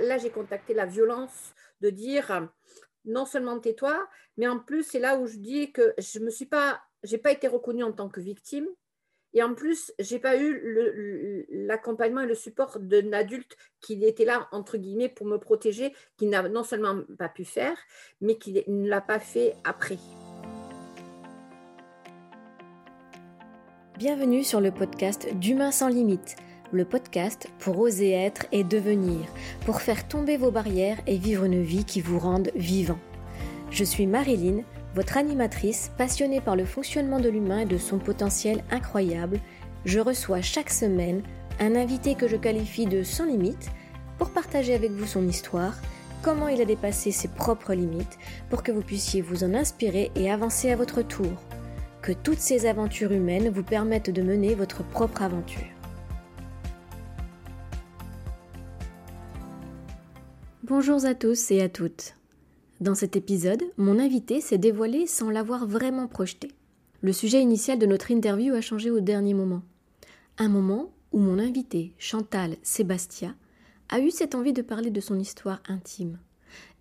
Là, j'ai contacté la violence de dire non seulement tais-toi, mais en plus, c'est là où je dis que je me suis pas, j'ai pas été reconnue en tant que victime. Et en plus, j'ai pas eu l'accompagnement et le support d'un adulte qui était là, entre guillemets, pour me protéger, qui n'a non seulement pas pu faire, mais qui ne l'a pas fait après. Bienvenue sur le podcast d'Humain sans limite le podcast pour oser être et devenir, pour faire tomber vos barrières et vivre une vie qui vous rende vivant. Je suis Marilyn, votre animatrice passionnée par le fonctionnement de l'humain et de son potentiel incroyable. Je reçois chaque semaine un invité que je qualifie de sans limite pour partager avec vous son histoire, comment il a dépassé ses propres limites, pour que vous puissiez vous en inspirer et avancer à votre tour. Que toutes ces aventures humaines vous permettent de mener votre propre aventure. Bonjour à tous et à toutes. Dans cet épisode, mon invité s'est dévoilé sans l'avoir vraiment projeté. Le sujet initial de notre interview a changé au dernier moment. Un moment où mon invité, Chantal Sébastia, a eu cette envie de parler de son histoire intime.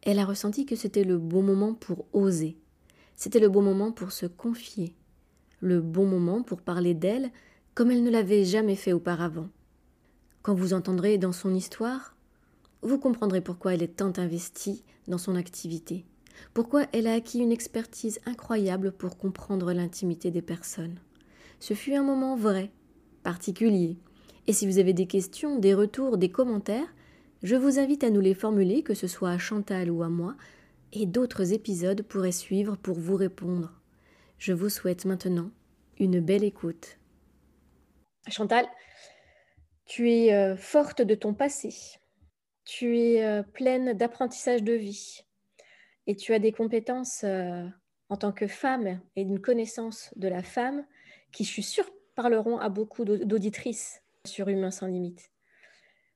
Elle a ressenti que c'était le bon moment pour oser. C'était le bon moment pour se confier. Le bon moment pour parler d'elle comme elle ne l'avait jamais fait auparavant. Quand vous entendrez dans son histoire, vous comprendrez pourquoi elle est tant investie dans son activité, pourquoi elle a acquis une expertise incroyable pour comprendre l'intimité des personnes. Ce fut un moment vrai, particulier, et si vous avez des questions, des retours, des commentaires, je vous invite à nous les formuler, que ce soit à Chantal ou à moi, et d'autres épisodes pourraient suivre pour vous répondre. Je vous souhaite maintenant une belle écoute. Chantal, tu es euh, forte de ton passé tu es euh, pleine d'apprentissage de vie et tu as des compétences euh, en tant que femme et une connaissance de la femme qui, je suis sûre, parleront à beaucoup d'auditrices sur Humain sans limite.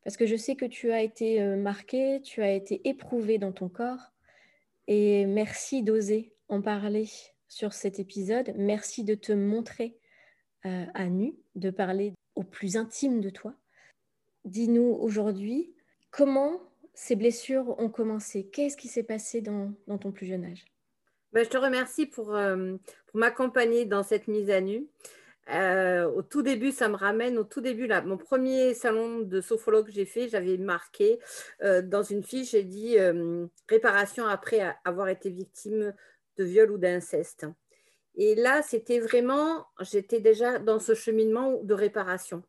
Parce que je sais que tu as été euh, marquée, tu as été éprouvée dans ton corps et merci d'oser en parler sur cet épisode. Merci de te montrer à nu, de parler au plus intime de toi. Dis-nous aujourd'hui Comment ces blessures ont commencé? Qu'est-ce qui s'est passé dans, ton plus jeune âge? Ben, Je te remercie pour, euh, pour m'accompagner dans cette mise à nu. Euh, au tout début, ça me ramène au tout début, là, mon premier salon de sophologue que j'ai fait, j'avais marqué euh, dans une fiche, j'ai dit réparation après avoir été victime de viol ou d'inceste. Et là, c'était vraiment, j'étais déjà dans ce cheminement de réparation.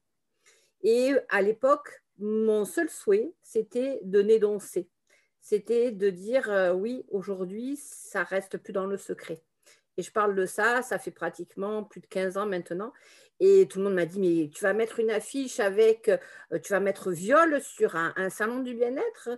Et à l'époque, mon seul souhait, c'était de n'énoncer. C'était de dire euh, oui, aujourd'hui, ça reste plus dans le secret. Et je parle de ça, ça fait pratiquement plus de 15 ans maintenant. Et tout le monde m'a dit, mais tu vas mettre une affiche avec, euh, tu vas mettre viol sur un, salon du bien-être.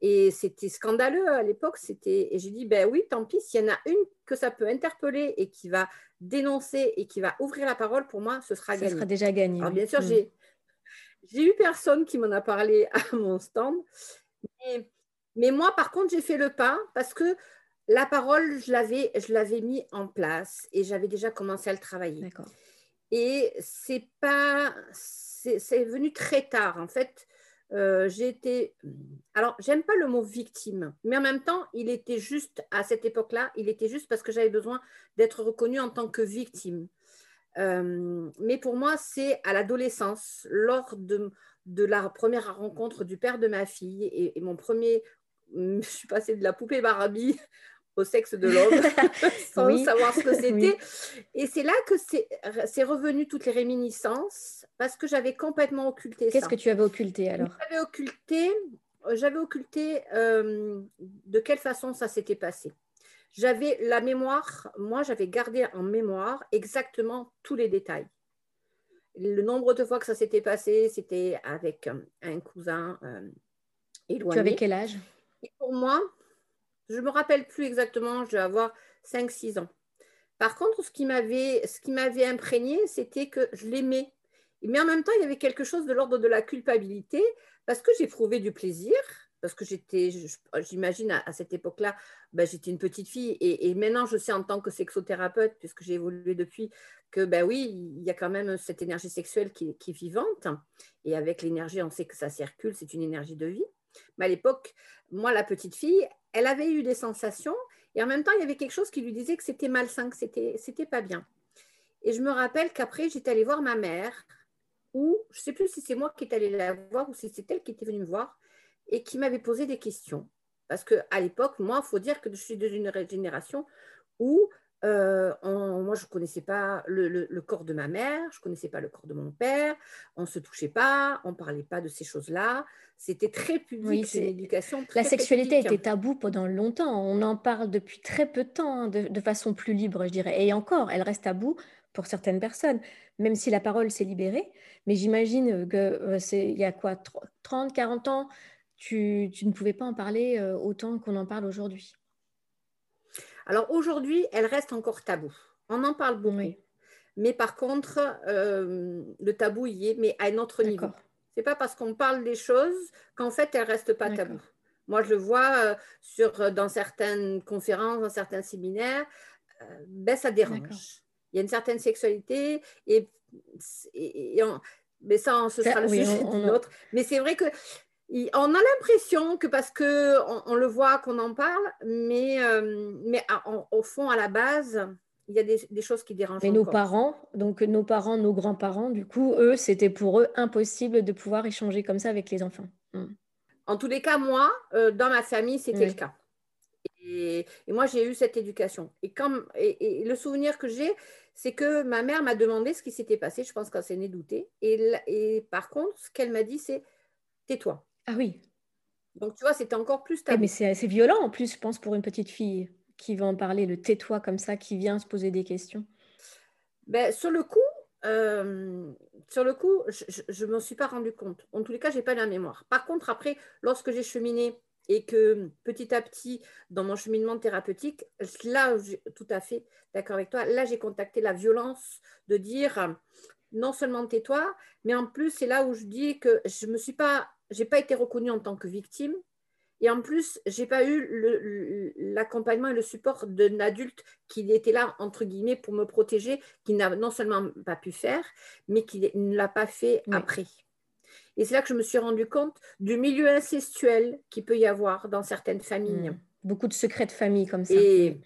Et c'était scandaleux à l'époque. C'était Et j'ai dit, ben oui, tant pis, s'il y en a une que ça peut interpeller et qui va dénoncer et qui va ouvrir la parole, pour moi, ce sera gagné. Ce sera déjà gagné. Alors, bien sûr, mm. j'ai j'ai eu personne qui m'en a parlé à mon stand. Mais, moi, par contre, j'ai fait le pas parce que la parole, je l'avais, je l'avais mis en place et j'avais déjà commencé à le travailler. D'accord. Et c'est pas, c'est, venu très tard. En fait, euh, j'ai été, alors j'aime pas le mot victime, mais en même temps, il était juste à cette époque-là, il était juste parce que j'avais besoin d'être reconnue en tant que victime. Euh, mais pour moi, c'est à l'adolescence, lors de, de, la première rencontre du père de ma fille et, mon premier, je suis passée de la poupée Barbie au sexe de l'homme sans savoir ce que c'était. Et c'est là que c'est revenu toutes les réminiscences parce que j'avais complètement occulté ça. Qu'est-ce que tu avais occulté alors? J'avais occulté, j'avais occulté euh, de quelle façon ça s'était passé. J'avais la mémoire, moi j'avais gardé en mémoire exactement tous les détails. Le nombre de fois que ça s'était passé, c'était avec un cousin euh, éloigné. Tu avais quel âge? Et Pour moi, je ne me rappelle plus exactement, je vais avoir 5-6 ans. Par contre, ce qui m'avait, ce qui m'avait imprégné, c'était que je l'aimais. Mais en même temps, il y avait quelque chose de l'ordre de la culpabilité parce que j'éprouvais du plaisir parce que j'étais, j'imagine à, cette époque-là, ben, j'étais une petite fille. Et, maintenant, je sais en tant que sexothérapeute, puisque j'ai évolué depuis, que ben oui, il y a quand même cette énergie sexuelle qui, qui est vivante. Et avec l'énergie, on sait que ça circule, c'est une énergie de vie. Mais à l'époque, moi, la petite fille, elle avait eu des sensations. Et en même temps, il y avait quelque chose qui lui disait que c'était malsain, que c'était, c'était pas bien. Et je me rappelle qu'après, j'étais allée voir ma mère, ou je ne sais plus si c'est moi qui est allée la voir ou si c'est elle qui était venue me voir et qui m'avait posé des questions. Parce qu'à l'époque, moi, il faut dire que je suis d'une génération où euh, moi, je ne connaissais pas le, corps de ma mère, je ne connaissais pas le corps de mon père, on ne se touchait pas, on ne parlait pas de ces choses-là. C'était très public, c'est une éducation La sexualité était tabou pendant longtemps. On en parle depuis très peu de temps, hein, de, de, façon plus libre, je dirais. Et encore, elle reste tabou pour certaines personnes, même si la parole s'est libérée. Mais j'imagine que euh, c'est il y a quoi, 30, 40 ans, tu, ne pouvais pas en parler euh, autant qu'on en parle aujourd'hui. Alors aujourd'hui, elle reste encore tabou. On en parle beaucoup. Mais par contre, euh, le tabou y est, mais à un autre niveau. C'est pas parce qu'on parle des choses qu'en fait, elles restent pas tabou. Moi, je le vois sur, dans certaines conférences, dans certains séminaires, ben, ça dérange il y a une certaine sexualité et, mais ça, ce sera le sujet d'une autre. Mais c'est vrai que on a l'impression que parce que on, le voit qu'on en parle, mais, euh, mais au fond, à la base, il y a des, choses qui dérangent. Mais nos parents, donc nos parents, nos grands-parents, du coup, eux, c'était pour eux impossible de pouvoir échanger comme ça avec les enfants. Hmm. En tous les cas, moi, euh, dans ma famille, c'était le cas. Et, moi, j'ai eu cette éducation. Et, quand, et, le souvenir que j'ai, c'est que ma mère m'a demandé ce qui s'était passé. Je pense qu'elle s'est née douter. Et, et par contre, ce qu'elle m'a dit, c'est tais-toi. Ah oui. Donc, tu vois, c'était encore plus stable. mais c'est violent en plus, je pense, pour une petite fille qui va en parler, le tais-toi comme ça, qui vient se poser des questions. Ben, sur le coup, euh, sur le coup, je ne m'en suis pas rendu compte. En tous les cas, je n'ai pas la mémoire. Par contre, après, lorsque j'ai cheminé et que petit à petit, dans mon cheminement thérapeutique, là, tout à fait d'accord avec toi, là, j'ai contacté la violence de dire non seulement tais-toi, mais en plus, c'est là où je dis que je ne me suis pas, j'ai pas été reconnue en tant que victime. Et en plus, j'ai pas eu l'accompagnement et le support d'un adulte qui était là, entre guillemets, pour me protéger, qui n'a non seulement pas pu faire, mais qui ne l'a pas fait après. Et c'est là que je me suis rendu compte du milieu incestuel qu'il peut y avoir dans certaines familles. Hmm. Beaucoup de secrets de famille comme ça. Et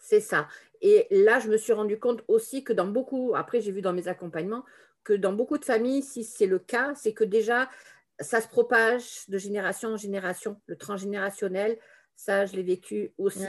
c'est ça. Et là, je me suis rendu compte aussi que dans beaucoup, après j'ai vu dans mes accompagnements, que dans beaucoup de familles, si c'est le cas, c'est que déjà, ça se propage de génération en génération, le transgénérationnel, ça, je l'ai vécu aussi.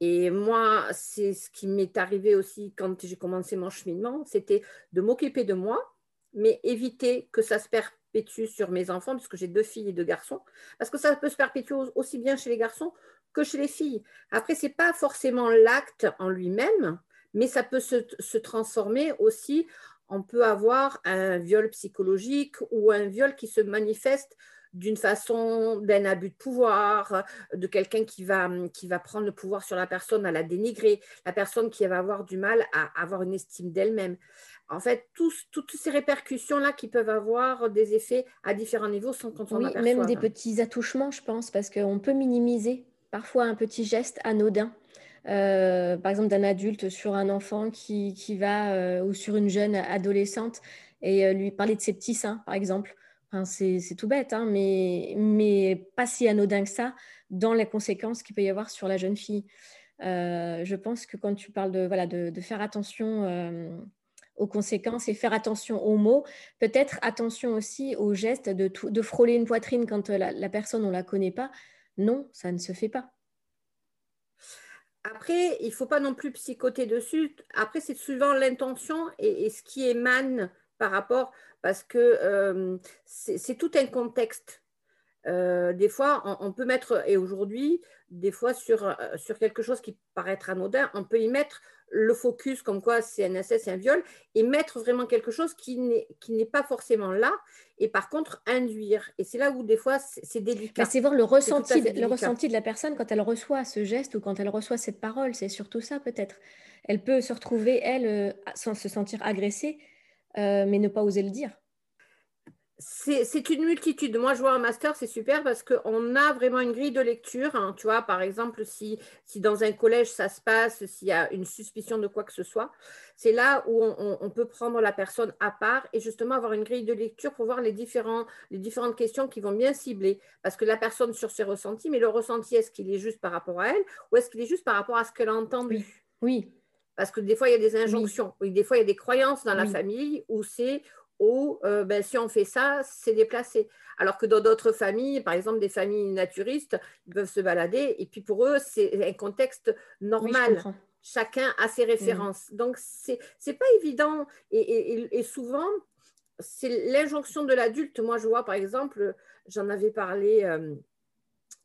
Et moi, c'est ce qui m'est arrivé aussi quand j'ai commencé mon cheminement, c'était de m'occuper de moi, mais éviter que ça se perpétue sur mes enfants, puisque j'ai deux filles et deux garçons, parce que ça peut se perpétuer aussi bien chez les garçons que chez les filles. Après, ce n'est pas forcément l'acte en lui-même, mais ça peut se, se, transformer aussi. On peut avoir un viol psychologique ou un viol qui se manifeste d'une façon d'un abus de pouvoir, de quelqu'un qui va, qui va prendre le pouvoir sur la personne, à la dénigrer, la personne qui va avoir du mal à avoir une estime d'elle-même en fait, toutes ces répercussions-là qui peuvent avoir des effets à différents niveaux sans qu'on oui, Même des petits attouchements, je pense, parce qu'on peut minimiser parfois un petit geste anodin. Euh, par exemple, d'un adulte sur un enfant qui, va, euh, ou sur une jeune adolescente, et euh, lui parler de ses petits seins, par exemple. c'est tout bête, hein, mais, mais pas si anodin que ça dans les conséquences qu'il peut y avoir sur la jeune fille. je pense que quand tu parles de, voilà, de, faire attention aux conséquences et faire attention aux mots. Peut-être attention aussi au geste de, de frôler une poitrine quand euh, la, personne, on ne la connaît pas. Non, ça ne se fait pas. Après, il ne faut pas non plus psychoter dessus. Après, c'est souvent l'intention et, ce qui émane par rapport, parce que euh, c'est tout un contexte. Euh, des fois, on, peut mettre, et aujourd'hui, des fois sur, sur quelque chose qui paraît être anodin, on peut y mettre le focus comme quoi c'est un inceste, c'est un viol, et mettre vraiment quelque chose qui n'est pas forcément là, et par contre induire. Et c'est là où des fois c'est délicat. Bah, c'est voir le ressenti, le ressenti de la personne quand elle reçoit ce geste ou quand elle reçoit cette parole, c'est surtout ça peut-être. Elle peut se retrouver, elle, euh, sans se sentir agressée, euh, mais ne pas oser le dire. C'est une multitude. Moi, je vois un master, c'est super parce qu'on a vraiment une grille de lecture. Hein. tu vois, par exemple, si, si dans un collège ça se passe, s'il y a une suspicion de quoi que ce soit, c'est là où on, peut prendre la personne à part et justement avoir une grille de lecture pour voir les, différents, les différentes questions qui vont bien cibler. Parce que la personne sur ses ressentis, mais le ressenti, est-ce qu'il est juste par rapport à elle ou est-ce qu'il est juste par rapport à ce qu'elle a entendu? Oui. Parce que des fois, il y a des injonctions, oui. des fois, il y a des croyances dans la famille où c'est où euh, ben, si on fait ça, c'est déplacé. Alors que dans d'autres familles, par exemple des familles naturistes, ils peuvent se balader et puis pour eux, c'est un contexte normal. Chacun a ses références. Donc, ce n'est pas évident. Et, souvent, c'est l'injonction de l'adulte. Moi, je vois, par exemple, j'en avais parlé euh,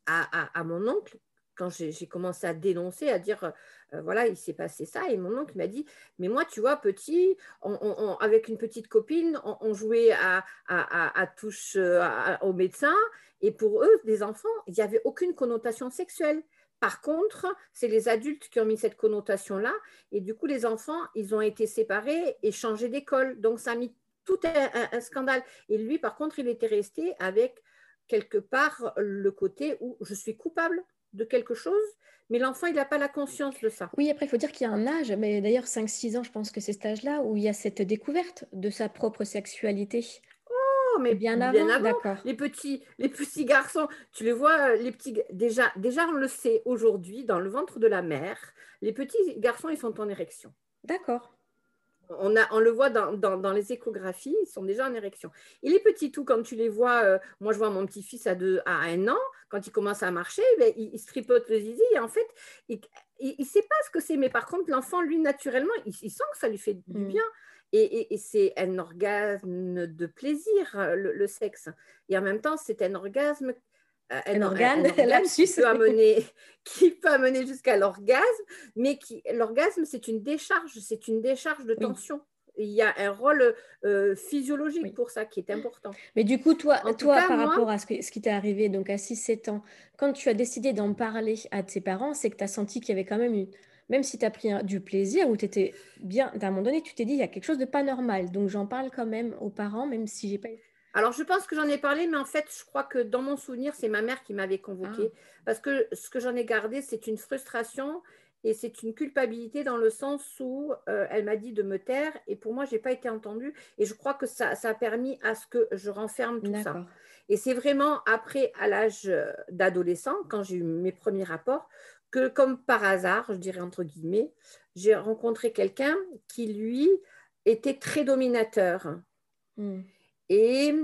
à, mon oncle quand j'ai commencé à dénoncer, à dire, euh, voilà, il s'est passé ça. Et mon oncle m'a dit, mais moi, tu vois, petit, avec une petite copine, on, jouait à, à, touche euh, au médecin. Et pour eux, des enfants, il n'y avait aucune connotation sexuelle. Par contre, c'est les adultes qui ont mis cette connotation-là. Et du coup, les enfants, ils ont été séparés et changés d'école. Donc, ça a mis tout un, scandale. Et lui, par contre, il était resté avec quelque part le côté où je suis coupable de quelque chose, mais l'enfant, il n'a pas la conscience de ça. Oui, après, il faut dire qu'il y a un âge, mais d'ailleurs 5-6 ans, je pense que c'est cet âge-là où il y a cette découverte de sa propre sexualité. Oh, mais bien avant, d'accord. Les petits, les petits garçons, tu les vois, les petits, déjà, déjà on le sait aujourd'hui, dans le ventre de la mère, les petits garçons, ils sont en érection. D'accord. On, a, on, le voit dans, dans, les échographies, ils sont déjà en érection. Et les petits tout, quand tu les vois, euh, moi je vois mon petit-fils à, deux, à un an, quand il commence à marcher, ben, il, se tripote le zizi et en fait, il ne sait pas ce que c'est. Mais par contre, l'enfant, lui, naturellement, il, sent que ça lui fait du mm. bien. Et, et, c'est un orgasme de plaisir, le, sexe. Et en même temps, c'est un orgasme euh, un, organe, qui peut amener, qui peut amener jusqu'à l'orgasme, mais qui l'orgasme c'est une décharge, c'est une décharge de tension il y a un rôle euh, physiologique pour ça qui est important. Mais du coup, toi, toi par rapport à ce, ce qui t'est arrivé donc à 6-7 ans, quand tu as décidé d'en parler à tes parents, c'est que tu as senti qu'il y avait quand même eu, même si tu as pris du plaisir ou tu étais bien, à un moment donné, tu t'es dit, il y a quelque chose de pas normal. Donc j'en parle quand même aux parents, même si j'ai pas alors, je pense que j'en ai parlé, mais en fait, je crois que dans mon souvenir, c'est ma mère qui m'avait convoqué. Ah. Parce que ce que j'en ai gardé, c'est une frustration et c'est une culpabilité dans le sens où euh, elle m'a dit de me taire et pour moi, je n'ai pas été entendue. Et je crois que ça, a permis à ce que je renferme tout ça. Et c'est vraiment après, à l'âge d'adolescent, quand j'ai eu mes premiers rapports, que comme par hasard, je dirais entre guillemets, j'ai rencontré quelqu'un qui, lui, était très dominateur. Hmm. Et,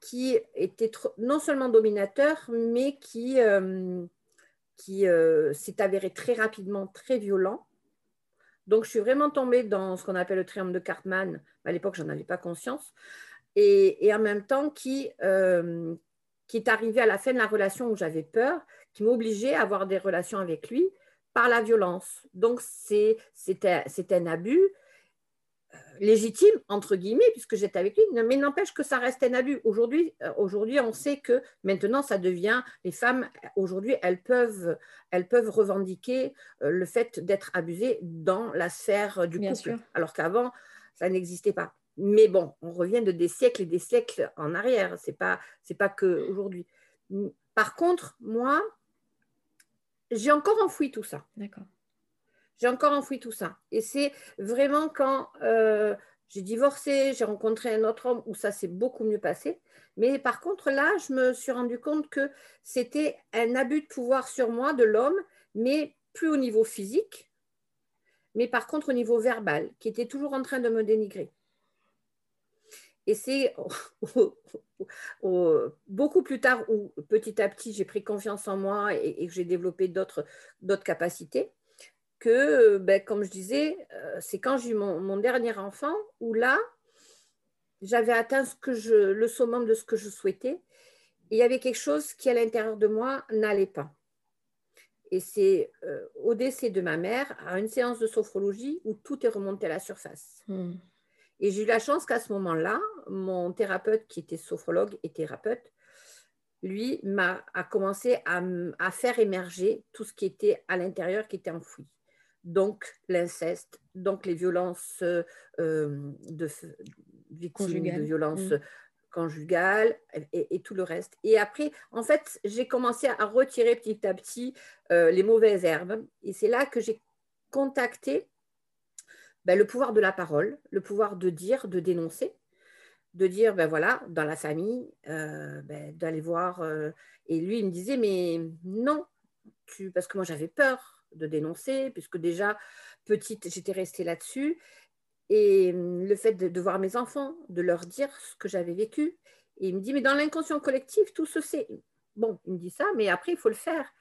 qui était non seulement dominateur, mais qui... Euh, qui euh, s'est avéré très rapidement très violent. Donc, je suis vraiment tombée dans ce qu'on appelle le triangle de Cartman. À l'époque, je n'en avais pas conscience. Et, en même temps, qui, euh, qui est arrivé à la fin de la relation où j'avais peur, qui m'obligeait à avoir des relations avec lui par la violence. Donc, c'est un abus légitime, entre guillemets, puisque j'étais avec lui, mais n'empêche que ça reste un abus. Aujourd'hui, euh, aujourd'hui, on sait que maintenant, ça devient, les femmes, aujourd'hui, elles peuvent, elles peuvent revendiquer euh, le fait d'être abusées dans la sphère du couple, alors qu'avant, ça n'existait pas. Mais bon, on revient de des siècles et des siècles en arrière, c'est pas, c'est pas que aujourd'hui. Par contre, moi, j'ai encore enfoui tout ça. D'accord j'ai encore enfoui tout ça. Et c'est vraiment quand euh, j'ai divorcé, j'ai rencontré un autre homme où ça s'est beaucoup mieux passé. Mais par contre, là, je me suis rendu compte que c'était un abus de pouvoir sur moi de l'homme, mais plus au niveau physique, mais par contre au niveau verbal, qui était toujours en train de me dénigrer. Et c'est beaucoup plus tard où petit à petit j'ai pris confiance en moi et, et que j'ai développé d'autres capacités que, ben, comme je disais, euh, c'est quand j'ai eu mon, dernier enfant où là, j'avais atteint ce que je, le summum de ce que je souhaitais. Et il y avait quelque chose qui, à l'intérieur de moi, n'allait pas. Et c'est euh, au décès de ma mère, à une séance de sophrologie, où tout est remonté à la surface. Hmm. Et j'ai eu la chance qu'à ce moment-là, mon thérapeute, qui était sophrologue et thérapeute, lui, m'a, a commencé à, à, faire émerger tout ce qui était à l'intérieur, qui était enfoui donc l'inceste, donc les violences euh, de victimes, de violences mm. conjugale et, tout le reste. Et après, en fait, j'ai commencé à retirer petit à petit euh, les mauvaises herbes. Et c'est là que j'ai contacté ben, le pouvoir de la parole, le pouvoir de dire, de dénoncer, de dire, ben voilà, dans la famille, euh, ben, d'aller voir. Euh, et lui, il me disait, mais non, tu... parce que moi, j'avais peur de dénoncer, puisque déjà, petite, j'étais restée là-dessus. Et hum, le fait de, voir mes enfants, de leur dire ce que j'avais vécu. Et il me dit, mais dans l'inconscient collectif, tout se sait. Bon, il me dit ça, mais après, il faut le faire.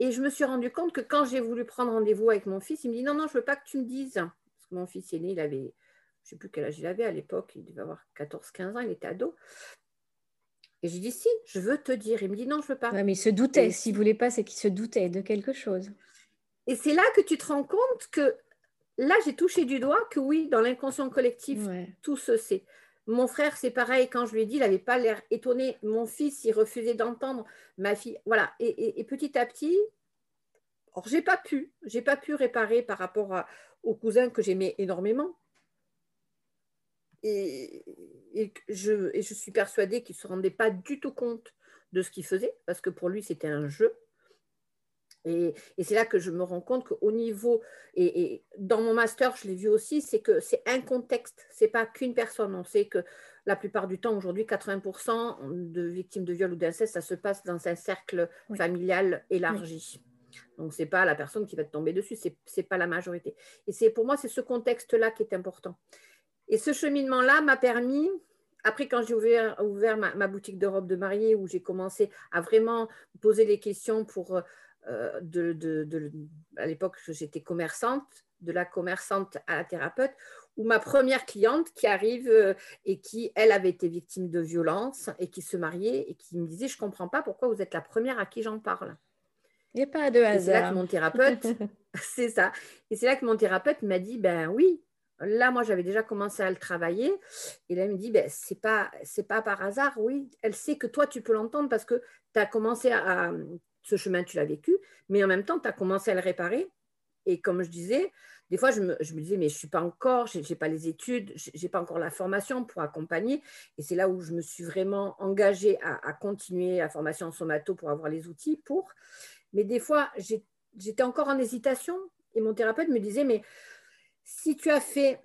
Et je me suis rendu compte que quand j'ai voulu prendre rendez-vous avec mon fils, il me dit, non, non, je ne veux pas que tu me dises. Parce que mon fils aîné, il avait, je ne sais plus quel âge il avait à l'époque, il devait avoir 14-15 ans, il était ado. Et j'ai dit, si, je veux te dire. Il me dit, non, je ne veux pas. mais il se doutait. S'il ne voulait pas, c'est qu'il se doutait de quelque chose. Et c'est là que tu te rends compte que là, j'ai touché du doigt que oui, dans l'inconscient collectif, tout se sait. Mon frère, c'est pareil, quand je lui ai dit, il n'avait pas l'air étonné. Mon fils, il refusait d'entendre. Ma fille, voilà. Et, petit à petit, or, j'ai pas pu, j'ai pas pu réparer par rapport au cousin que j'aimais énormément. Et, je, et je suis persuadée qu'il ne se rendait pas du tout compte de ce qu'il faisait, parce que pour lui, c'était un jeu. Et, c'est là que je me rends compte qu'au niveau, et, dans mon master, je l'ai vu aussi, c'est que c'est un contexte, c'est pas qu'une personne. On sait que la plupart du temps, aujourd'hui, 80% de victimes de viol ou d'inceste, ça se passe dans un cercle familial élargi. Donc, ce n'est pas la personne qui va te tomber dessus, ce n'est pas la majorité. Et c'est pour moi, c'est ce contexte-là qui est important. Et ce cheminement-là m'a permis, après, quand j'ai ouvert, ouvert ma, ma, boutique de robes de mariée, où j'ai commencé à vraiment poser les questions pour euh, de, à l'époque, j'étais commerçante, de la commerçante à la thérapeute, où ma première cliente qui arrive euh, et qui, elle, avait été victime de violence et qui se mariait et qui me disait, je ne comprends pas pourquoi vous êtes la première à qui j'en parle. Il n'y a pas de hasard. C'est là que mon thérapeute, c'est ça. Et c'est là que mon thérapeute m'a dit, ben oui, là, moi, j'avais déjà commencé à le travailler. Et là, il me dit, ben, c'est pas, c'est pas par hasard, oui. Elle sait que toi, tu peux l'entendre parce que tu as commencé à, ce chemin, tu l'as vécu, mais en même temps, tu as commencé à le réparer. Et comme je disais, des fois, je me, disais, mais je ne suis pas encore, je n'ai pas les études, je n'ai pas encore la formation pour accompagner. Et c'est là où je me suis vraiment engagée à, continuer la formation en somato pour avoir les outils pour. Mais des fois, j'étais encore en hésitation et mon thérapeute me disait, mais si tu as fait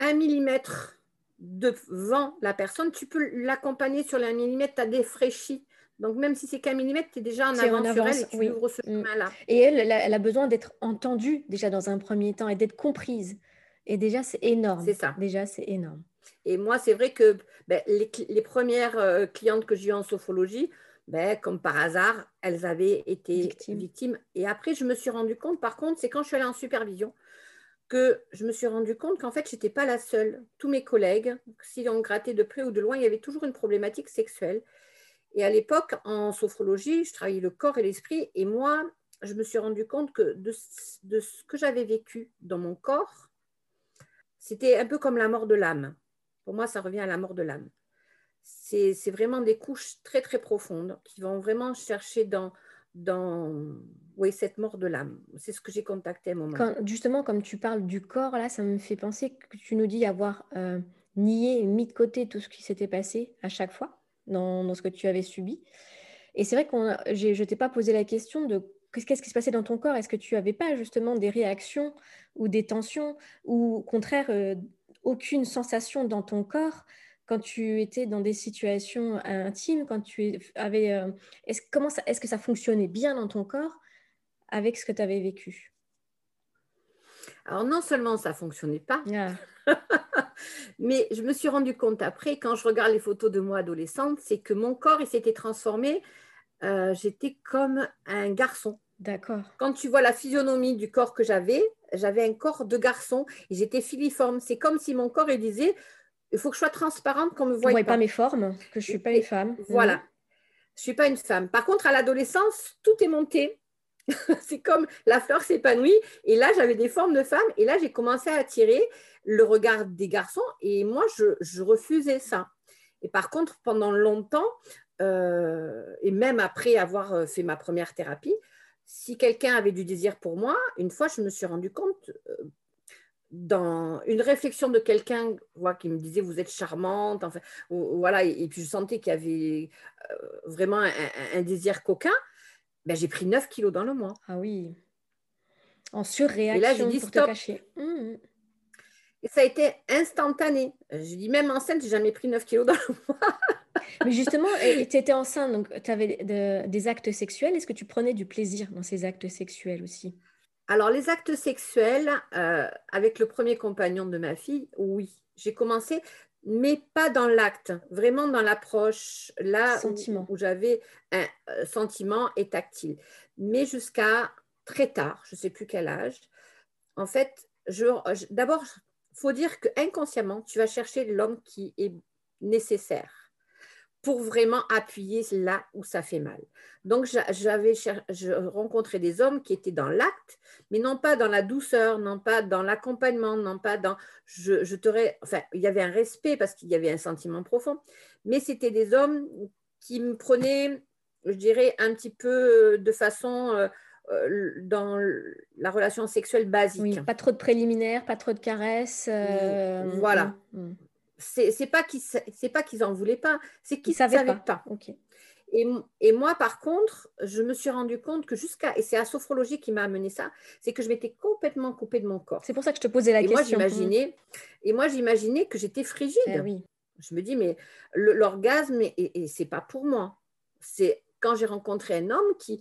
un millimètre devant la personne, tu peux l'accompagner sur les millimètre, tu as défraîchi donc, même si c'est qu'un millimètre, tu es déjà en avance, sur elle et tu ouvres ce mm. chemin-là. Et elle, elle a besoin d'être entendue déjà dans un premier temps et d'être comprise. Et déjà, c'est énorme. C'est ça. Déjà, c'est énorme. Et moi, c'est vrai que ben, les, premières euh, clientes que j'ai eues en sophrologie, ben, comme par hasard, elles avaient été victimes. Et après, je me suis rendu compte, par contre, c'est quand je suis allée en supervision, que je me suis rendu compte qu'en fait, je n'étais pas la seule. Tous mes collègues, s'ils ont gratté de près ou de loin, il y avait toujours une problématique sexuelle. Et à l'époque, en sophrologie, je travaillais le corps et l'esprit. Et moi, je me suis rendu compte que de, ce que j'avais vécu dans mon corps, c'était un peu comme la mort de l'âme. Pour moi, ça revient à la mort de l'âme. C'est vraiment des couches très, très profondes qui vont vraiment chercher dans, dans oui, cette mort de l'âme. C'est ce que j'ai contacté à un moment. justement, comme tu parles du corps, là, ça me fait penser que tu nous dis avoir euh, nié, mis de côté tout ce qui s'était passé à chaque fois dans, ce que tu avais subi. Et c'est vrai que je ne t'ai pas posé la question de qu'est-ce qui se passait dans ton corps. Est-ce que tu n'avais pas justement des réactions ou des tensions ou au contraire euh, aucune sensation dans ton corps quand tu étais dans des situations intimes, quand tu avais... Euh, est-ce, comment est-ce que ça fonctionnait bien dans ton corps avec ce que tu avais vécu? Alors non seulement ça fonctionnait pas, ah. Mais je me suis rendu compte après, quand je regarde les photos de moi adolescente, c'est que mon corps, il s'était transformé. Euh, j'étais comme un garçon. D'accord. Quand tu vois la physionomie du corps que j'avais, j'avais un corps de garçon et j'étais filiforme. C'est comme si mon corps il disait il faut que je sois transparente qu'on me voie pas. pas mes formes, que je ne suis pas une femme. Voilà. Je ne suis pas une femme. Par contre, à l'adolescence, tout est monté. c'est comme la fleur s'épanouit. Et là, j'avais des formes de femmes. Et là, j'ai commencé à attirer le regard des garçons. Et moi, je, refusais ça. Et par contre, pendant longtemps, euh, et même après avoir euh, fait ma première thérapie, si quelqu'un avait du désir pour moi, une fois, je me suis rendu compte, euh, dans une réflexion de quelqu'un qui me disait vous êtes charmante, enfin, voilà, et, puis je sentais qu'il y avait vraiment un, désir coquin, ben, j'ai pris 9 kilos dans le mois. Ah oui. En surréaction et là, j'ai dit, pour stop. te cacher. Mmh. Et ça a été instantané. Je dis même enceinte, j'ai jamais pris 9 kilos dans le mois. Mais justement, tu étais enceinte, donc tu avais des actes sexuels. Est-ce que tu prenais du plaisir dans ces actes sexuels aussi? Alors, les actes sexuels, euh, avec le premier compagnon de ma fille, oui. J'ai commencé, mais pas dans l'acte, vraiment dans l'approche, là où, j'avais un euh, sentiment et tactile. Mais jusqu'à très tard, je ne sais plus quel âge. En fait, d'abord, il faut dire qu'inconsciemment, tu vas chercher l'homme qui est nécessaire pour vraiment appuyer là où ça fait mal. Donc, j'avais je rencontrais des hommes qui étaient dans l'acte, mais non pas dans la douceur, non pas dans l'accompagnement, non pas dans. Je, je Enfin, il y avait un respect parce qu'il y avait un sentiment profond, mais c'était des hommes qui me prenaient, je dirais, un petit peu de façon. Euh, euh, dans la relation sexuelle basique. Oui, pas trop de préliminaires, pas trop de caresses. Euh, voilà. Mm, mm c'est pas qu'ils c'est pas qu'ils en voulaient pas, c'est qu'ils ne savaient, pas. Et, et, moi, par contre, je me suis rendu compte que jusqu'à, et c'est la sophrologie qui m'a amené ça, c'est que je m'étais complètement coupée de mon corps. C'est pour ça que je te posais la et question. Moi, j'imaginais, et moi, j'imaginais que j'étais frigide. Eh oui. Je me dis, mais l'orgasme, et, et c'est pas pour moi. C'est quand j'ai rencontré un homme qui,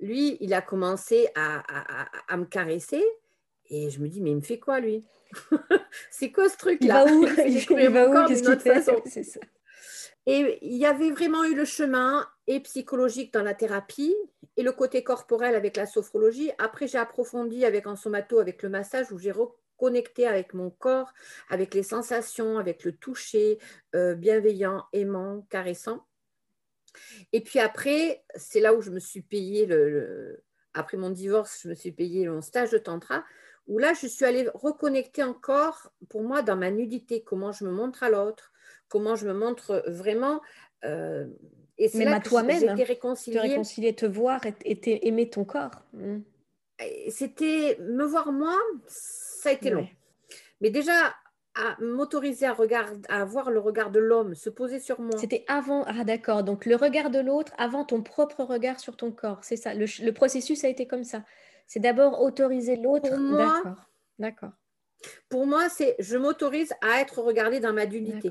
lui, il a commencé à, à, à me caresser, et je me dis, mais il me fait quoi, lui? C'est quoi ce truc-là? Il va où? Il va où? Qu'est-ce qu'il fait? ça. Et il y avait vraiment eu le chemin et psychologique dans la thérapie et le côté corporel avec la sophrologie. Après, j'ai approfondi avec un somato, avec le massage, où j'ai reconnecté avec mon corps, avec les sensations, avec le toucher euh, bienveillant, aimant, caressant. Et puis après, c'est là où je me suis payé le, après mon divorce, je me suis payé mon stage de tantra où là, je suis allée reconnecter encore, pour moi, dans ma nudité, comment je me montre à l'autre, comment je me montre vraiment. Euh, et c'est là que toi-même, réconciliée. Te réconcilier, te voir et, aimer ton corps. Mm. C'était me voir moi, ça a été long. Mais déjà, à m'autoriser à, regarder, à voir le regard de l'homme se poser sur moi. C'était avant, ah d'accord, donc le regard de l'autre avant ton propre regard sur ton corps, c'est ça, le, processus a été comme ça. C'est d'abord autoriser l'autre. D'accord. D'accord. Pour moi, c'est je m'autorise à être regardée dans ma nudité.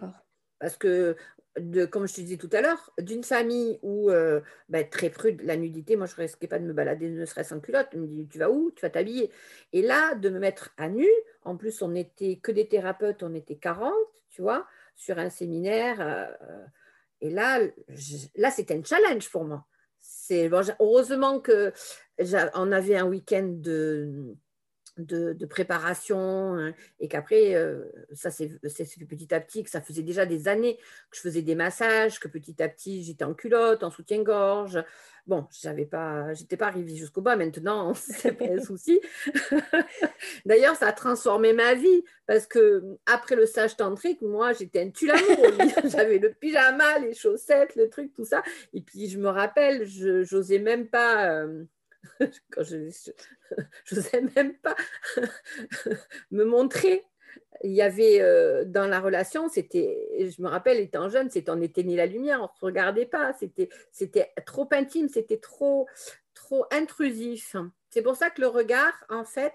Parce que, de, comme je te disais tout à l'heure, d'une famille où, euh, ben, très prude, la nudité, moi je ne risquais pas de me balader ne serait-ce en culotte. On me dit, tu vas où? Tu vas t'habiller. Et là, de me mettre à nu, en plus, on n'était que des thérapeutes, on était 40, tu vois, sur un séminaire. Euh, et là, là c'était un challenge pour moi. C'est heureusement que on avait un week-end de, de, préparation hein, et qu'après, euh, ça s'est fait petit à petit, que ça faisait déjà des années que je faisais des massages, que petit à petit, j'étais en culotte, en soutien-gorge. Bon, j'avais pas, j'étais pas arrivée jusqu'au bas. Maintenant, c'est pas un souci. D'ailleurs, ça a transformé ma vie parce que après le sage tantrique, moi, j'étais un tue J'avais le pyjama, les chaussettes, le truc, tout ça. Et puis, je me rappelle, je n'osais même pas. Euh, quand je n'osais même pas me montrer. Il y avait euh, dans la relation, c'était, je me rappelle, étant jeune, c'était on éteignait la lumière, on ne se regardait pas, c'était, c'était trop intime, c'était trop, trop intrusif. C'est pour ça que le regard, en fait,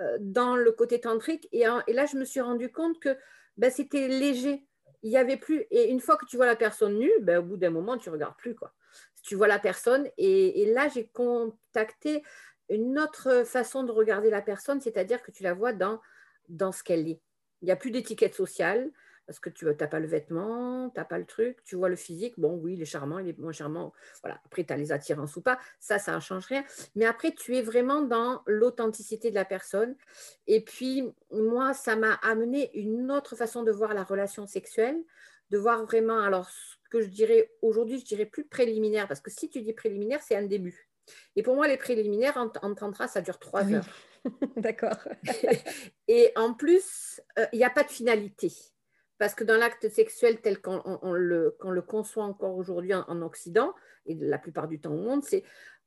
euh, dans le côté tantrique, et, là, je me suis rendu compte que ben, c'était léger. Il y avait plus, et une fois que tu vois la personne nue, ben, au bout d'un moment, tu regardes plus. Quoi tu vois la personne. Et, là, j'ai contacté une autre façon de regarder la personne, c'est-à-dire que tu la vois dans, ce qu'elle est. Il n'y a plus d'étiquette sociale parce que tu n'as pas le vêtement, tu n'as pas le truc, tu vois le physique, bon oui, il est charmant, il est moins charmant, voilà, après tu as les attirances ou pas, ça, ça ne change rien, mais après tu es vraiment dans l'authenticité de la personne, et puis moi, ça m'a amené une autre façon de voir la relation sexuelle, de voir vraiment, alors que je dirais aujourd'hui, je dirais plus préliminaire, parce que si tu dis préliminaire, c'est un début. Et pour moi, les préliminaires, en, tantra, ça dure trois heures. D'accord. et en plus, euh, il n'y a pas de finalité. Parce que dans l'acte sexuel tel qu'on le, le, conçoit encore aujourd'hui en, Occident, et la plupart du temps au monde, c'est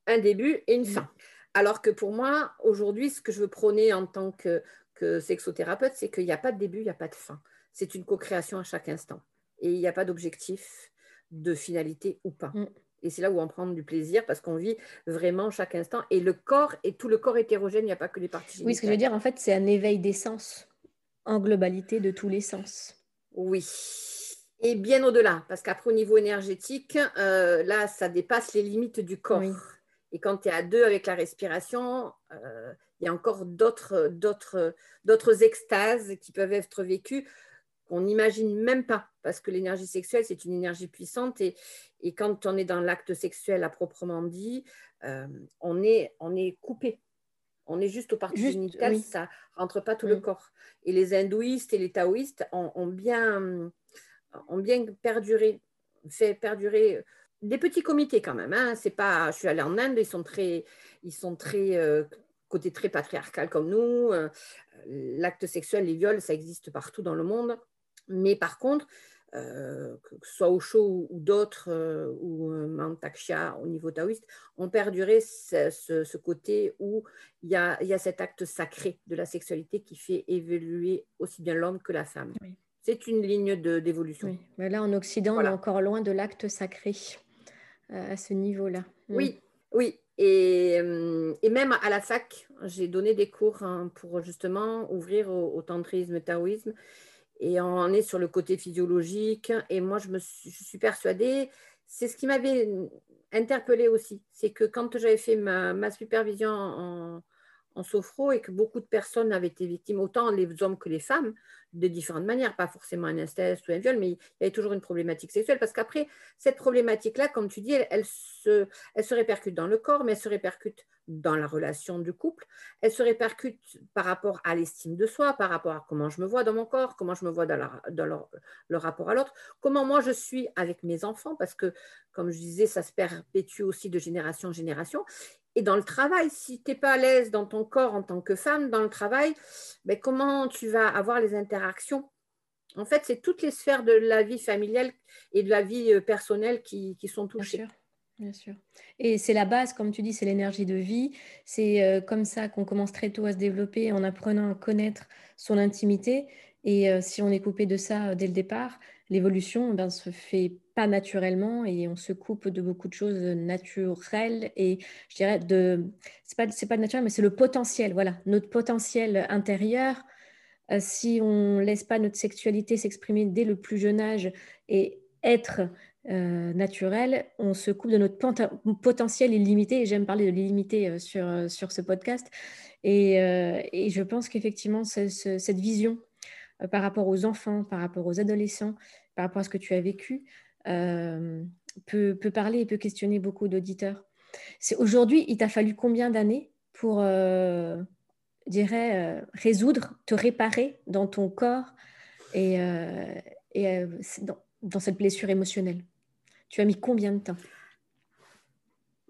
un début et une fin. Alors que pour moi, aujourd'hui, ce que je veux prôner en tant que, que sexothérapeute, c'est qu'il n'y a pas de début, il n'y a pas de fin. C'est une co-création à chaque instant. Et il n'y a pas d'objectif, de finalité ou pas. Mm. Et c'est là où on prend du plaisir parce qu'on vit vraiment chaque instant. Et le corps, et tout le corps hétérogène, il n'y a pas que les parties Oui, ce que je veux dire, en fait, c'est un éveil des sens, en globalité de tous les sens. Oui. Et bien au-delà, parce qu'après, au niveau énergétique, euh, là, ça dépasse les limites du corps. Et quand tu es à deux avec la respiration, euh, il y a encore d'autres, extases qui peuvent être vécues qu'on n'imagine même pas, parce que l'énergie sexuelle, c'est une énergie puissante, et, et quand on est dans l'acte sexuel à proprement dit, euh, on, est, on est coupé. On est juste au parti génital, ça rentre pas tout le corps. Et les hindouistes et les taoïstes ont, bien, ont bien perduré, fait perdurer des petits comités quand même. Hein. C'est pas, je suis allée en Inde, ils sont très, ils sont très euh, côté très patriarcal comme nous. Euh, l'acte sexuel, les viols, ça existe partout dans le monde. Mais par contre, euh, que ce soit Osho ou, d'autres, euh, ou Mantaksha au niveau taoïste, ont perduré ce, côté où il y, a, cet acte sacré de la sexualité qui fait évoluer aussi bien l'homme que la femme. C'est une ligne d'évolution. Mais là, en Occident, on est encore loin de l'acte sacré à ce niveau-là. Mm. Oui, oui. Et, et, même à la fac, j'ai donné des cours hein, pour justement ouvrir au, tantrisme, taoïsme. Et on est sur le côté physiologique. Et moi, je me suis, persuadée, c'est ce qui m'avait interpellée aussi, c'est que quand j'avais fait ma, ma supervision en, en sophro et que beaucoup de personnes avaient été victimes, autant les hommes que les femmes, de différentes manières, pas forcément un inceste ou un viol, mais il y avait toujours une problématique sexuelle, parce qu'après, cette problématique-là, comme tu dis, elle, se, répercute dans le corps, mais elle se répercute dans la relation du couple, elle se répercute par rapport à l'estime de soi, par rapport à comment je me vois dans mon corps, comment je me vois dans le rapport à l'autre, comment moi je suis avec mes enfants, parce que, comme je disais, ça se perpétue aussi de génération en génération, et dans le travail, si tu n'es pas à l'aise dans ton corps en tant que femme, dans le travail, ben comment tu vas avoir les interactions? En fait, c'est toutes les sphères de la vie familiale et de la vie euh, personnelle qui, sont touchées. Bien sûr. Bien sûr. Et c'est la base, comme tu dis, c'est l'énergie de vie. C'est euh, comme ça qu'on commence très tôt à se développer en apprenant à connaître son intimité. Et euh, si on est coupé de ça dès le départ, l'évolution ben, se fait pas naturellement et on se coupe de beaucoup de choses naturelles et je dirais de c'est pas c'est pas naturel mais c'est le potentiel voilà notre potentiel intérieur euh, si on laisse pas notre sexualité s'exprimer dès le plus jeune âge et être euh, naturel, on se coupe de notre potentiel illimité, et j'aime parler de l'illimité euh, sur, sur ce podcast. Et, et je pense qu'effectivement, cette vision par rapport aux enfants, par rapport aux adolescents, par rapport à ce que tu as vécu, euh, peut, parler et peut questionner beaucoup d'auditeurs. C'est aujourd'hui, il t'a fallu combien d'années pour, euh, dirais, euh, résoudre, te réparer dans ton corps et, et dans, cette blessure émotionnelle? Tu as mis combien de temps?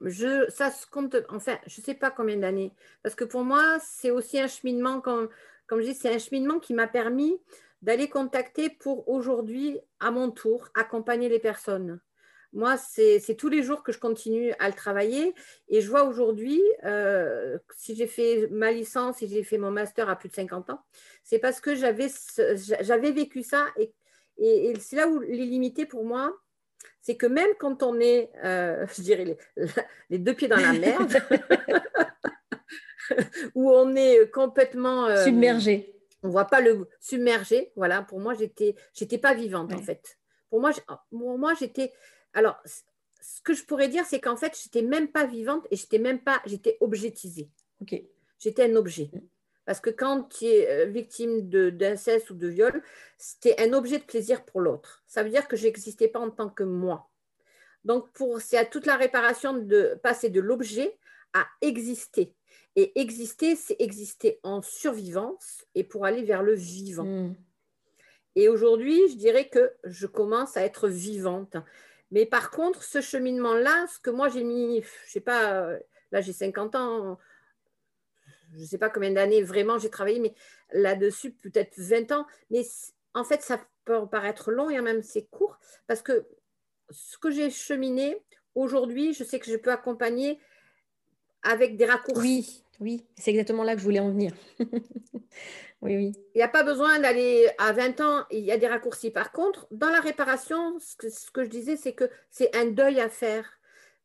Je, ça se compte, enfin, je ne sais pas combien d'années, parce que pour moi, c'est aussi un cheminement, comme, comme je dis, c'est un cheminement qui m'a permis d'aller contacter pour aujourd'hui, à mon tour, accompagner les personnes. Moi, c'est tous les jours que je continue à le travailler et je vois aujourd'hui, euh, si j'ai fait ma licence, si j'ai fait mon master à plus de 50 ans, c'est parce que j'avais vécu ça et, c'est là où l'illimité pour moi, c'est que même quand on est, euh, je dirais, les, deux pieds dans la merde, où on est complètement... Euh, Submergé on voit pas le submerger. Voilà, pour moi, j'étais, j'étais pas vivante en fait. Pour moi, moi, j'étais. Alors, ce que je pourrais dire, c'est qu'en fait, j'étais même pas vivante et j'étais même pas, j'étais objetisée. Ok. J'étais un objet. Mm. Parce que quand tu es euh, victime d'inceste ou de viol, c'était un objet de plaisir pour l'autre. Ça veut dire que je n'existais pas en tant que moi. Donc, pour, c'est à toute la réparation de passer de l'objet à exister. Et exister, c'est exister en survivance et pour aller vers le vivant. Hmm. Et aujourd'hui, je dirais que je commence à être vivante. Mais par contre, ce cheminement-là, ce que moi j'ai mis, je sais pas, là j'ai 50 ans, je ne sais pas combien d'années vraiment j'ai travaillé, mais là-dessus, peut-être 20 ans. Mais en fait, ça peut paraître long et en même c'est court parce que ce que j'ai cheminé, aujourd'hui, je sais que je peux accompagner avec des raccourcis. Oui, c'est exactement là que je voulais en venir. oui, oui. Il n'y a pas besoin d'aller à 20 ans, il y a des raccourcis. Par contre, dans la réparation, ce que, je disais, c'est que c'est un deuil à faire.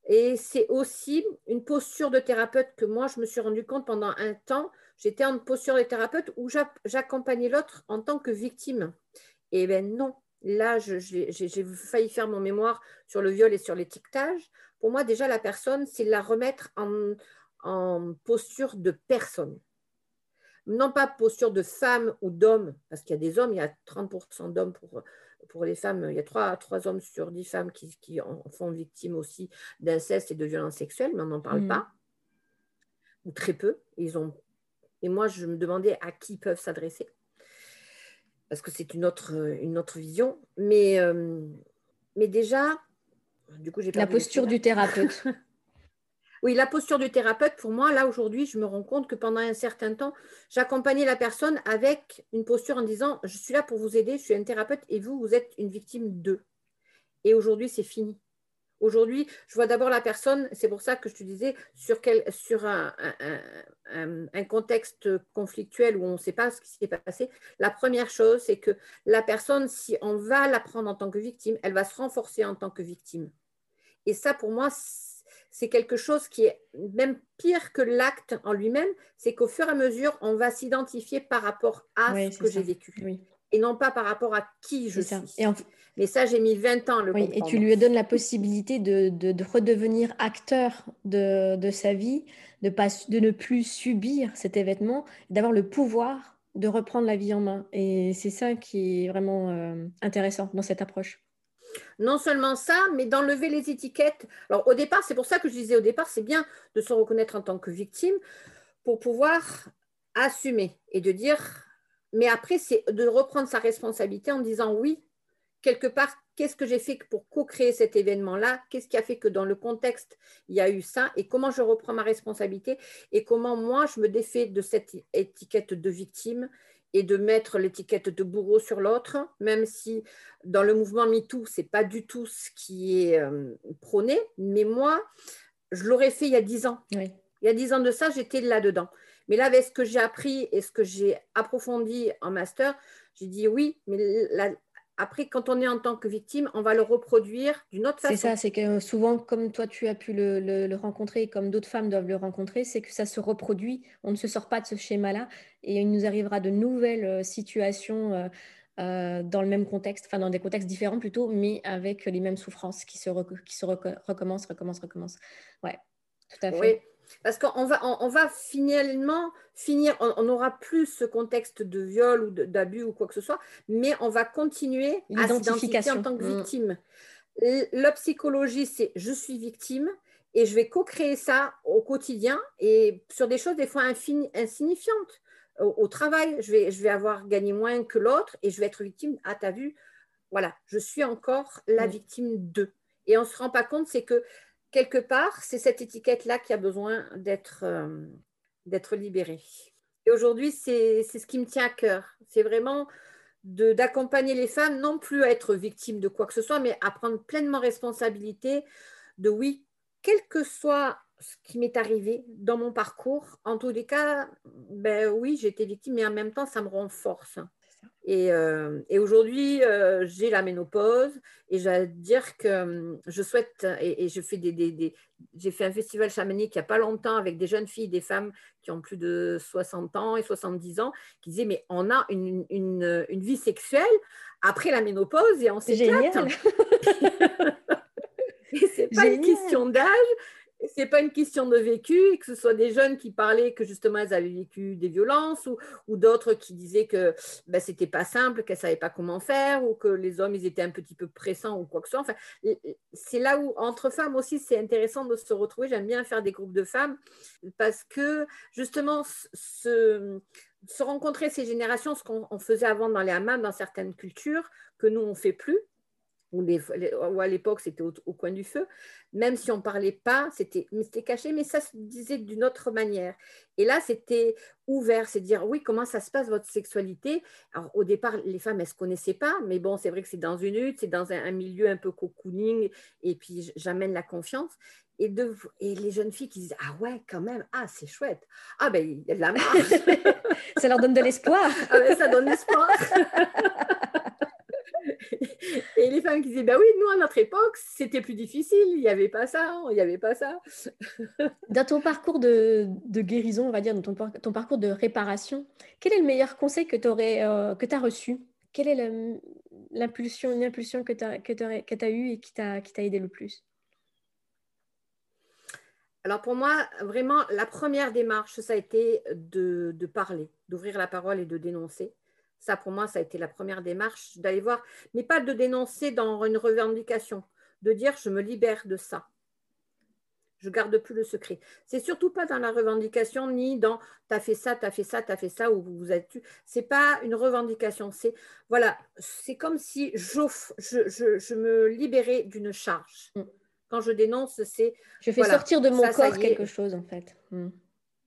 Et c'est aussi une posture de thérapeute que moi, je me suis rendu compte pendant un temps. J'étais en posture de thérapeute où j'accompagnais l'autre en tant que victime. Et bien non, là, j'ai failli faire mon mémoire sur le viol et sur l'étiquetage. Pour moi, déjà, la personne, c'est la remettre en, en posture de personne. Non pas posture de femme ou d'homme, parce qu'il y a des hommes, il y a 30% d'hommes pour, pour les femmes, il y a 3, 3 hommes sur 10 femmes qui, qui en font victime aussi d'inceste et de violence sexuelle, mais on n'en parle mmh. pas, ou très peu. Ils ont... Et moi, je me demandais à qui peuvent s'adresser, parce que c'est une autre, une autre vision. Mais, euh, mais déjà, du coup, j'ai La posture du thérapeute. Oui, la posture du thérapeute, pour moi, là aujourd'hui, je me rends compte que pendant un certain temps, j'accompagnais la personne avec une posture en disant, je suis là pour vous aider, je suis un thérapeute et vous, vous êtes une victime d'eux. Et aujourd'hui, c'est fini. Aujourd'hui, je vois d'abord la personne, c'est pour ça que je te disais, sur, quel, sur un, un, contexte conflictuel où on ne sait pas ce qui s'est passé, la première chose, c'est que la personne, si on va la prendre en tant que victime, elle va se renforcer en tant que victime. Et ça, pour moi, c'est quelque chose qui est même pire que l'acte en lui-même, c'est qu'au fur et à mesure, on va s'identifier par rapport à ce que j'ai vécu. Et non pas par rapport à qui je suis. Mais ça, j'ai mis 20 ans à le Et tu lui donnes la possibilité de, redevenir acteur de, sa vie, de, pas, de ne plus subir cet événement, d'avoir le pouvoir de reprendre la vie en main. Et c'est ça qui est vraiment euh, intéressant dans cette approche. Non seulement ça, mais d'enlever les étiquettes. Alors au départ, c'est pour ça que je disais au départ, c'est bien de se reconnaître en tant que victime pour pouvoir assumer et de dire, mais après, c'est de reprendre sa responsabilité en disant oui, quelque part, qu'est-ce que j'ai fait pour co-créer cet événement-là? Qu'est-ce qui a fait que dans le contexte, il y a eu ça? Et comment je reprends ma responsabilité? Et comment moi, je me défais de cette étiquette de victime? Et de mettre l'étiquette de bourreau sur l'autre, même si dans le mouvement MeToo, ce n'est pas du tout ce qui est euh, prôné. Mais moi, je l'aurais fait il y a dix ans. Il y a dix ans de ça, j'étais là-dedans. Mais là, avec ce que j'ai appris et ce que j'ai approfondi en master, j'ai dit oui, mais la, après, quand on est en tant que victime, on va le reproduire d'une autre façon. C'est ça, c'est que souvent, comme toi, tu as pu le, rencontrer, comme d'autres femmes doivent le rencontrer, c'est que ça se reproduit. On ne se sort pas de ce schéma-là et il nous arrivera de nouvelles euh, situations euh, euh, dans le même contexte, enfin dans des contextes différents plutôt, mais avec les mêmes souffrances qui se, qui se recommencent, recommencent, recommencent. Ouais, tout à fait. Oui. Parce qu'on va, on, va finalement finir, on n'aura plus ce contexte de viol ou d'abus ou quoi que ce soit, mais on va continuer à s'identifier en tant que mm. victime. La psychologie, c'est je suis victime et je vais co-créer ça au quotidien et sur des choses des fois insignifiantes. Au, travail, je vais, je vais avoir gagné moins que l'autre et je vais être victime. Ah, t'as vu? Voilà, je suis encore la mm. victime d'eux. Et on ne se rend pas compte, c'est que quelque part, c'est cette étiquette-là qui a besoin d'être euh, libérée. Et aujourd'hui, c'est ce qui me tient à cœur. C'est vraiment d'accompagner les femmes, non plus à être victimes de quoi que ce soit, mais à prendre pleinement responsabilité de oui, quel que soit ce qui m'est arrivé dans mon parcours, en tous les cas, ben oui, été victime, mais en même temps, ça me renforce. Euh, et, aujourd'hui, euh, j'ai la ménopause et je dire que euh, je souhaite, et, je fais des, j'ai fait un festival chamanique il n'y a pas longtemps avec des jeunes filles, des femmes qui ont plus de 60 ans et 70 ans, qui disaient, mais on a une, une, une vie sexuelle après la ménopause et on s'éclate. et c'est pas une question d'âge, c'est pas une question de vécu, que ce soit des jeunes qui parlaient que justement elles avaient vécu des violences ou, d'autres qui disaient que ben, c'était pas simple, qu'elles savaient pas comment faire ou que les hommes ils étaient un petit peu pressants ou quoi que ce soit. Enfin, c'est là où entre femmes aussi c'est intéressant de se retrouver. J'aime bien faire des groupes de femmes parce que justement se, rencontrer ces générations, ce qu'on faisait avant dans les hammams, dans certaines cultures, que nous on fait plus ou, à l'époque c'était au, coin du feu, même si on ne parlait pas, c'était caché, mais ça se disait d'une autre manière. Et là, c'était ouvert, c'est dire, oui, comment ça se passe votre sexualité? Alors au départ, les femmes, elles ne se connaissaient pas, mais bon, c'est vrai que c'est dans une hutte, c'est dans un, milieu un peu cocooning, et puis j'amène la confiance. et, de, et les jeunes filles qui disent Ah ouais, quand même, ah, c'est chouette. Ah ben, il y a de la marge. ça leur donne de l'espoir. ah ben, ça donne l'espoir. et les femmes qui disaient, bah oui, nous, à notre époque, c'était plus difficile, il n'y avait pas ça, il n'y avait pas ça. dans ton parcours de, de, guérison, on va dire, dans ton, ton, parcours de réparation, quel est le meilleur conseil que tu euh, as reçu? Quelle est l'impulsion, une impulsion que tu as, que as eue et qui t'a aidé le plus? Alors pour moi, vraiment, la première démarche, ça a été de, de parler, d'ouvrir la parole et de dénoncer. Ça, pour moi, ça a été la première démarche, d'aller voir, mais pas de dénoncer dans une revendication, de dire je me libère de ça. Je garde plus le secret. C'est surtout pas dans la revendication ni dans tu as fait ça, tu as fait ça, tu as fait ça ou vous êtes tu. C'est pas une revendication. C'est voilà, c'est comme si je, je, me libérais d'une charge. Mm. Quand je dénonce, c'est je fais sortir de mon corps quelque chose en fait. Mm.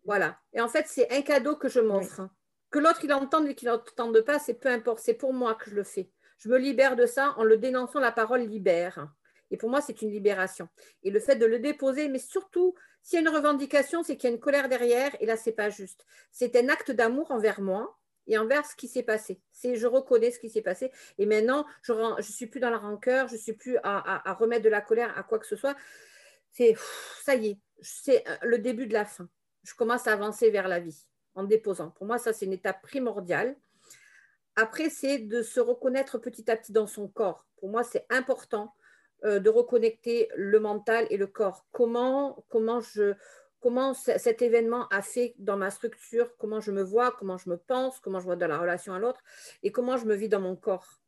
Voilà. Et en fait, c'est un cadeau que je m'offre. Que l'autre, il entende et qu'il n'entende pas, c'est peu importe. C'est pour moi que je le fais. Je me libère de ça en le dénonçant. La parole libère. Et pour moi, c'est une libération. Et le fait de le déposer, mais surtout, s'il y a une revendication, c'est qu'il y a une colère derrière. Et là, c'est pas juste. C'est un acte d'amour envers moi et envers ce qui s'est passé. C'est je reconnais ce qui s'est passé. Et maintenant, je ne suis plus dans la rancœur, je ne suis plus à, à, remettre de la colère à quoi que ce soit. C'est ça y est, c'est le début de la fin. Je commence à avancer vers la vie en déposant. Pour moi, ça, c'est une étape primordiale. Après, c'est de se reconnaître petit à petit dans son corps. Pour moi, c'est important euh, de reconnecter le mental et le corps. Comment, comment, je, comment cet événement a fait dans ma structure, comment je me vois, comment je me pense, comment je vois dans la relation à l'autre? Et comment je me vis dans mon corps?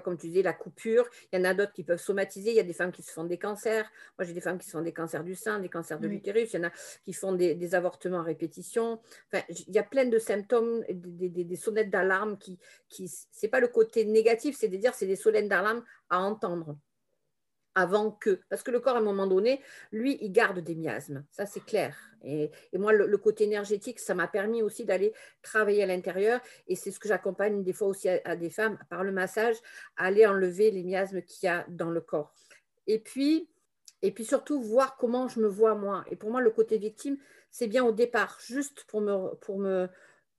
Comme tu disais, la coupure. Il y en a d'autres qui peuvent somatiser. Il y a des femmes qui se font des cancers. Moi, j'ai des femmes qui se font des cancers du sein, des cancers de l'utérus. Il y en a qui font des, avortements à répétition. Enfin, il y a plein de symptômes, des, des, sonnettes d'alarme qui, qui c'est pas le côté négatif, c'est de dire c'est des sonnettes d'alarme à entendre avant que. Parce que le corps, à un moment donné, lui, il garde des miasmes. Ça, c'est clair. Et, moi, le, côté énergétique, ça m'a permis aussi d'aller travailler à l'intérieur. Et c'est ce que j'accompagne des fois aussi à, des femmes, par le massage, à aller enlever les miasmes qu'il y a dans le corps. Et puis, et puis surtout, voir comment je me vois moi. Et pour moi, le côté victime, c'est bien au départ, juste pour me, pour me,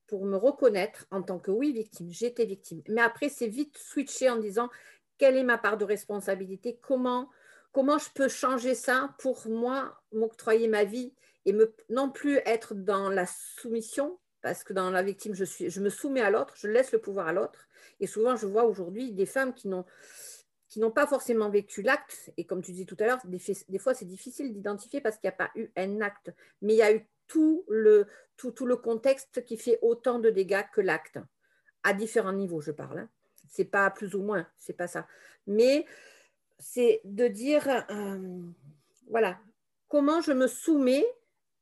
pour me reconnaître en tant que oui, victime, j'étais victime. Mais après, c'est vite switché en disant quelle est ma part de responsabilité, comment, je peux changer ça pour moi, m'octroyer ma vie et non plus être dans la soumission, parce que dans la victime, je, me soumets à l'autre, je laisse le pouvoir à l'autre. Et souvent, je vois aujourd'hui des femmes qui n'ont pas forcément vécu l'acte, et comme tu dis tout à l'heure, des, fois c'est difficile d'identifier parce qu'il n'y a pas eu un acte, mais il y a eu tout le, tout, tout le contexte qui fait autant de dégâts que l'acte, à différents niveaux, je parle. Hein c'est pas plus ou moins, c'est pas ça. Mais c'est de dire, euh, voilà, comment je me soumets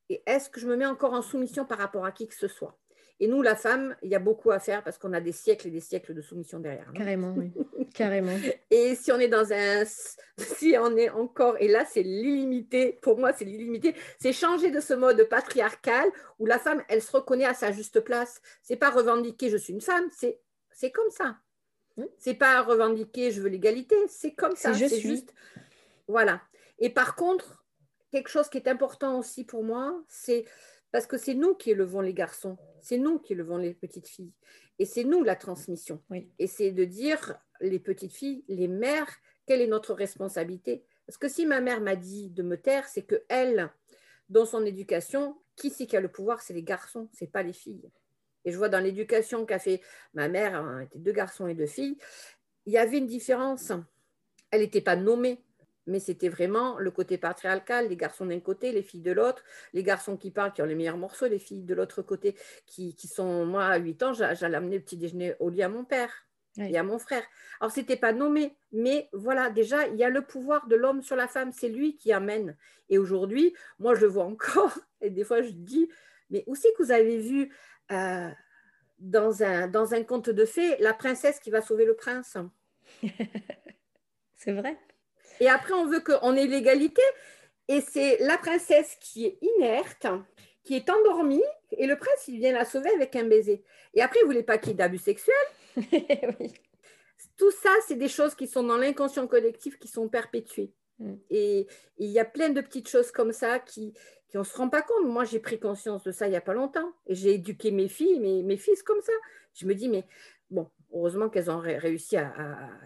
et est-ce que je me mets encore en soumission par rapport à qui que ce soit? Et nous, la femme, il y a beaucoup à faire parce qu'on a des siècles et des siècles de soumission derrière. Carrément, oui. Carrément. Et si on est dans un... Si on est encore... Et là, c'est l'illimité. Pour moi, c'est l'illimité. C'est changer de ce mode patriarcal où la femme, elle se reconnaît à sa juste place. C'est pas revendiquer je suis une femme, c'est comme ça. Hmm? C'est pas revendiquer je veux l'égalité, c'est comme ça. C'est juste. Voilà. Et par contre, quelque chose qui est important aussi pour moi, c'est parce que c'est nous qui élevons les garçons, c'est nous qui élevons les petites filles. Et c'est nous la transmission. Et c'est de dire, les petites filles, les mères, quelle est notre responsabilité? Parce que si ma mère m'a dit de me taire, c'est que elle, dans son éducation, qui c'est qui a le pouvoir? C'est les garçons, c'est pas les filles. Et je vois dans l'éducation qu'a fait ma mère, hein, était deux garçons et deux filles, il y avait une différence. Elle n'était pas nommée, mais c'était vraiment le côté patriarcal, les garçons d'un côté, les filles de l'autre, les garçons qui parlent, qui ont les meilleurs morceaux, les filles de l'autre côté, qui, sont, moi, à 8 ans, j'allais amener le petit déjeuner au lit à mon père et à mon frère. Alors, ce n'était pas nommé, mais voilà, déjà, il y a le pouvoir de l'homme sur la femme, c'est lui qui amène. Et aujourd'hui, moi, je le vois encore, et des fois, je dis, mais où c'est que vous avez vu euh, dans, un, dans un conte de fées, la princesse qui va sauver le prince. c'est vrai. Et après, on veut qu'on ait l'égalité. Et c'est la princesse qui est inerte, qui est endormie, et le prince, il vient la sauver avec un baiser. Et après, vous voulez pas qu'il y ait d'abus sexuels? Oui. Tout ça, c'est des choses qui sont dans l'inconscient collectif, qui sont perpétuées. Mm. Et il y a plein de petites choses comme ça qui, qui on ne se rend pas compte. Moi, j'ai pris conscience de ça il n'y a pas longtemps. Et j'ai éduqué mes filles, mes, mes fils comme ça. Je me dis, mais bon, heureusement qu'elles ont réussi à,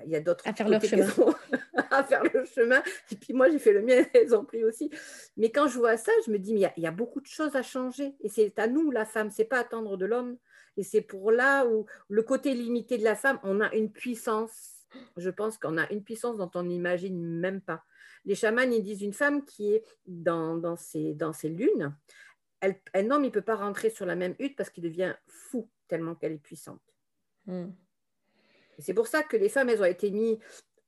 Il y a d'autres. À faire leur chemin. à faire le chemin. Et puis moi, j'ai fait le mien, elles ont pris aussi. Mais quand je vois ça, je me dis, mais il y, a, beaucoup de choses à changer. Et c'est à nous, la femme, c'est pas attendre de l'homme. Et c'est pour là où le côté limité de la femme, on a une puissance. Je pense qu'on a une puissance dont on n'imagine même pas. Les chamans, ils disent une femme qui est dans, dans, ses, dans ses lunes, un homme, il ne peut pas rentrer sur la même hutte parce qu'il devient fou tellement qu'elle est puissante. Hmm. C'est pour ça que les femmes, elles ont été mises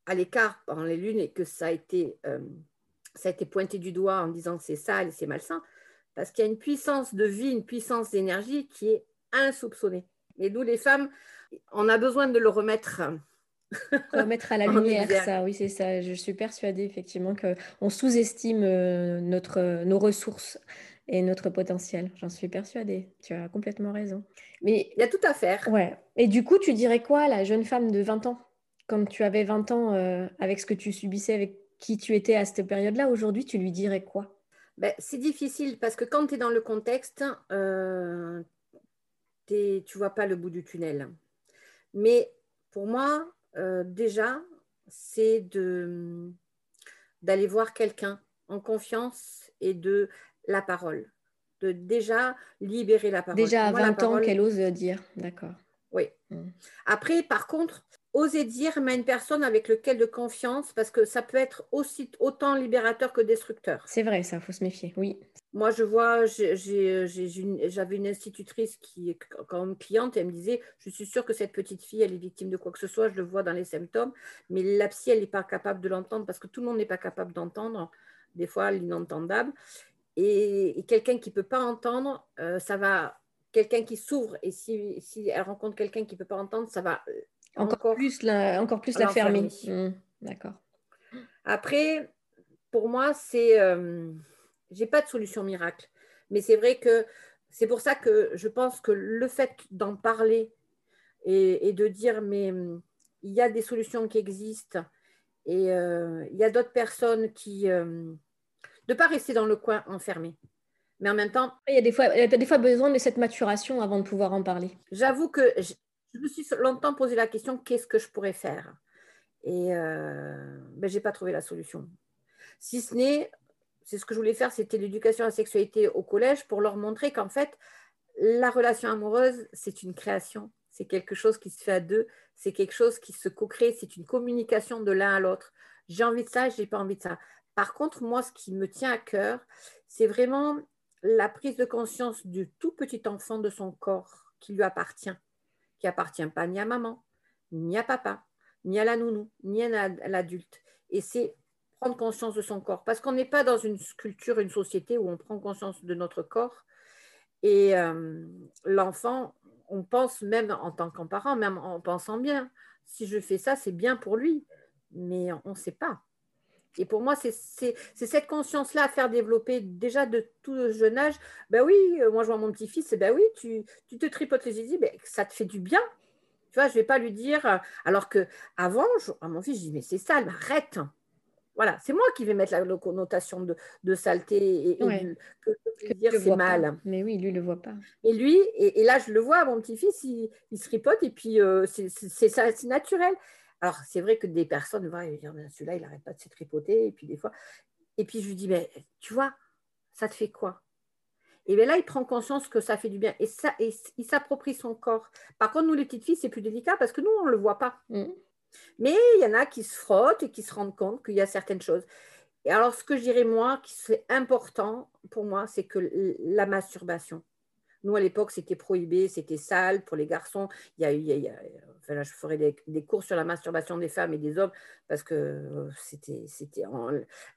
à l'écart pendant les lunes et que ça a été, euh, ça a été pointé du doigt en disant que c'est sale et c'est malsain, parce qu'il y a une puissance de vie, une puissance d'énergie qui est insoupçonnée. Et nous, les femmes, on a besoin de le remettre. remettre à la lumière, ça, oui, c'est ça. Je suis persuadée effectivement qu'on sous-estime euh, notre, nos ressources et notre potentiel. J'en suis persuadée. Tu as complètement raison. Mais il y a tout à faire. Ouais. Et du coup, tu dirais quoi à la jeune femme de 20 ans Comme tu avais 20 ans euh, avec ce que tu subissais, avec qui tu étais à cette période-là, aujourd'hui, tu lui dirais quoi? Ben, C'est difficile parce que quand tu es dans le contexte, euh, tu ne vois pas le bout du tunnel. Mais pour moi, euh, déjà, c'est de d'aller voir quelqu'un en confiance et de la parole, de déjà libérer la parole. Déjà à 20 ans qu'elle ose dire, d'accord. Oui. Mm. Après, par contre, oser dire mais une personne avec lequel de confiance, parce que ça peut être aussi autant libérateur que destructeur. C'est vrai, ça, faut se méfier, oui. Moi, je vois, j'avais une institutrice qui est quand même cliente, et elle me disait, je suis sûre que cette petite fille, elle est victime de quoi que ce soit, je le vois dans les symptômes, mais la psy, elle n'est pas capable de l'entendre, parce que tout le monde n'est pas capable d'entendre, des fois l'inentendable. Et, quelqu'un qui ne peut pas entendre, euh, ça va. Quelqu'un qui s'ouvre, et si, si, elle rencontre quelqu'un qui ne peut pas entendre, ça va euh, encore, plus la, encore plus la fermer. Mmh, d'accord. Après, pour moi, c'est. Euh, j'ai pas de solution miracle. Mais c'est vrai que c'est pour ça que je pense que le fait d'en parler et, de dire, mais hum, il y a des solutions qui existent et il y a d'autres personnes qui de ne pas rester dans le coin enfermé. Mais en même temps. Il y a des fois, il y a des fois besoin de cette maturation avant de pouvoir en parler. J'avoue que je, me suis longtemps posé la question qu'est-ce que je pourrais faire? Et euh, ben, je n'ai pas trouvé la solution. Si ce n'est, c'est ce que je voulais faire, c'était l'éducation à la sexualité au collège pour leur montrer qu'en fait, la relation amoureuse, c'est une création. C'est quelque chose qui se fait à deux, c'est quelque chose qui se co-crée, c'est une communication de l'un à l'autre. J'ai envie de ça, je n'ai pas envie de ça. Par contre, moi, ce qui me tient à cœur, c'est vraiment la prise de conscience du tout petit enfant de son corps qui lui appartient, qui appartient pas ni à maman, ni à papa, ni à la nounou, ni à l'adulte. Et c'est prendre conscience de son corps, parce qu'on n'est pas dans une culture, une société où on prend conscience de notre corps. Et euh, l'enfant, on pense même en tant qu'en parent, même en pensant bien, si je fais ça, c'est bien pour lui, mais on ne sait pas. Et pour moi, c'est cette conscience-là à faire développer déjà de tout jeune âge. Ben oui, euh, moi je vois mon petit-fils, ben oui, tu, tu, te tripotes les idées, ben, ça te fait du bien. Tu vois, je ne vais pas lui dire, euh, alors que avant, à mon fils, je dis, mais c'est sale, arrête. Voilà, c'est moi qui vais mettre la, connotation de, de, saleté et, que, que c'est mal. Mais oui, lui, il ne le voit pas. Et lui, et, là, je le vois, mon petit-fils, il, il, se tripote et puis euh, c'est naturel. Alors, c'est vrai que des personnes vont dire, celui-là, il n'arrête pas de se tripoter. Et puis, des fois, et puis je lui dis, mais tu vois, ça te fait quoi? Et bien là, il prend conscience que ça fait du bien. Et, ça, et il s'approprie son corps. Par contre, nous, les petites filles, c'est plus délicat parce que nous, on ne le voit pas. Mmh. Mais il y en a qui se frottent et qui se rendent compte qu'il y a certaines choses. Et alors, ce que je dirais, moi, qui serait important pour moi, c'est que la masturbation. Nous, à l'époque, c'était prohibé, c'était sale pour les garçons. Il y a, il y a, enfin, là, je ferai des, cours sur la masturbation des femmes et des hommes parce que euh, c'était, c'était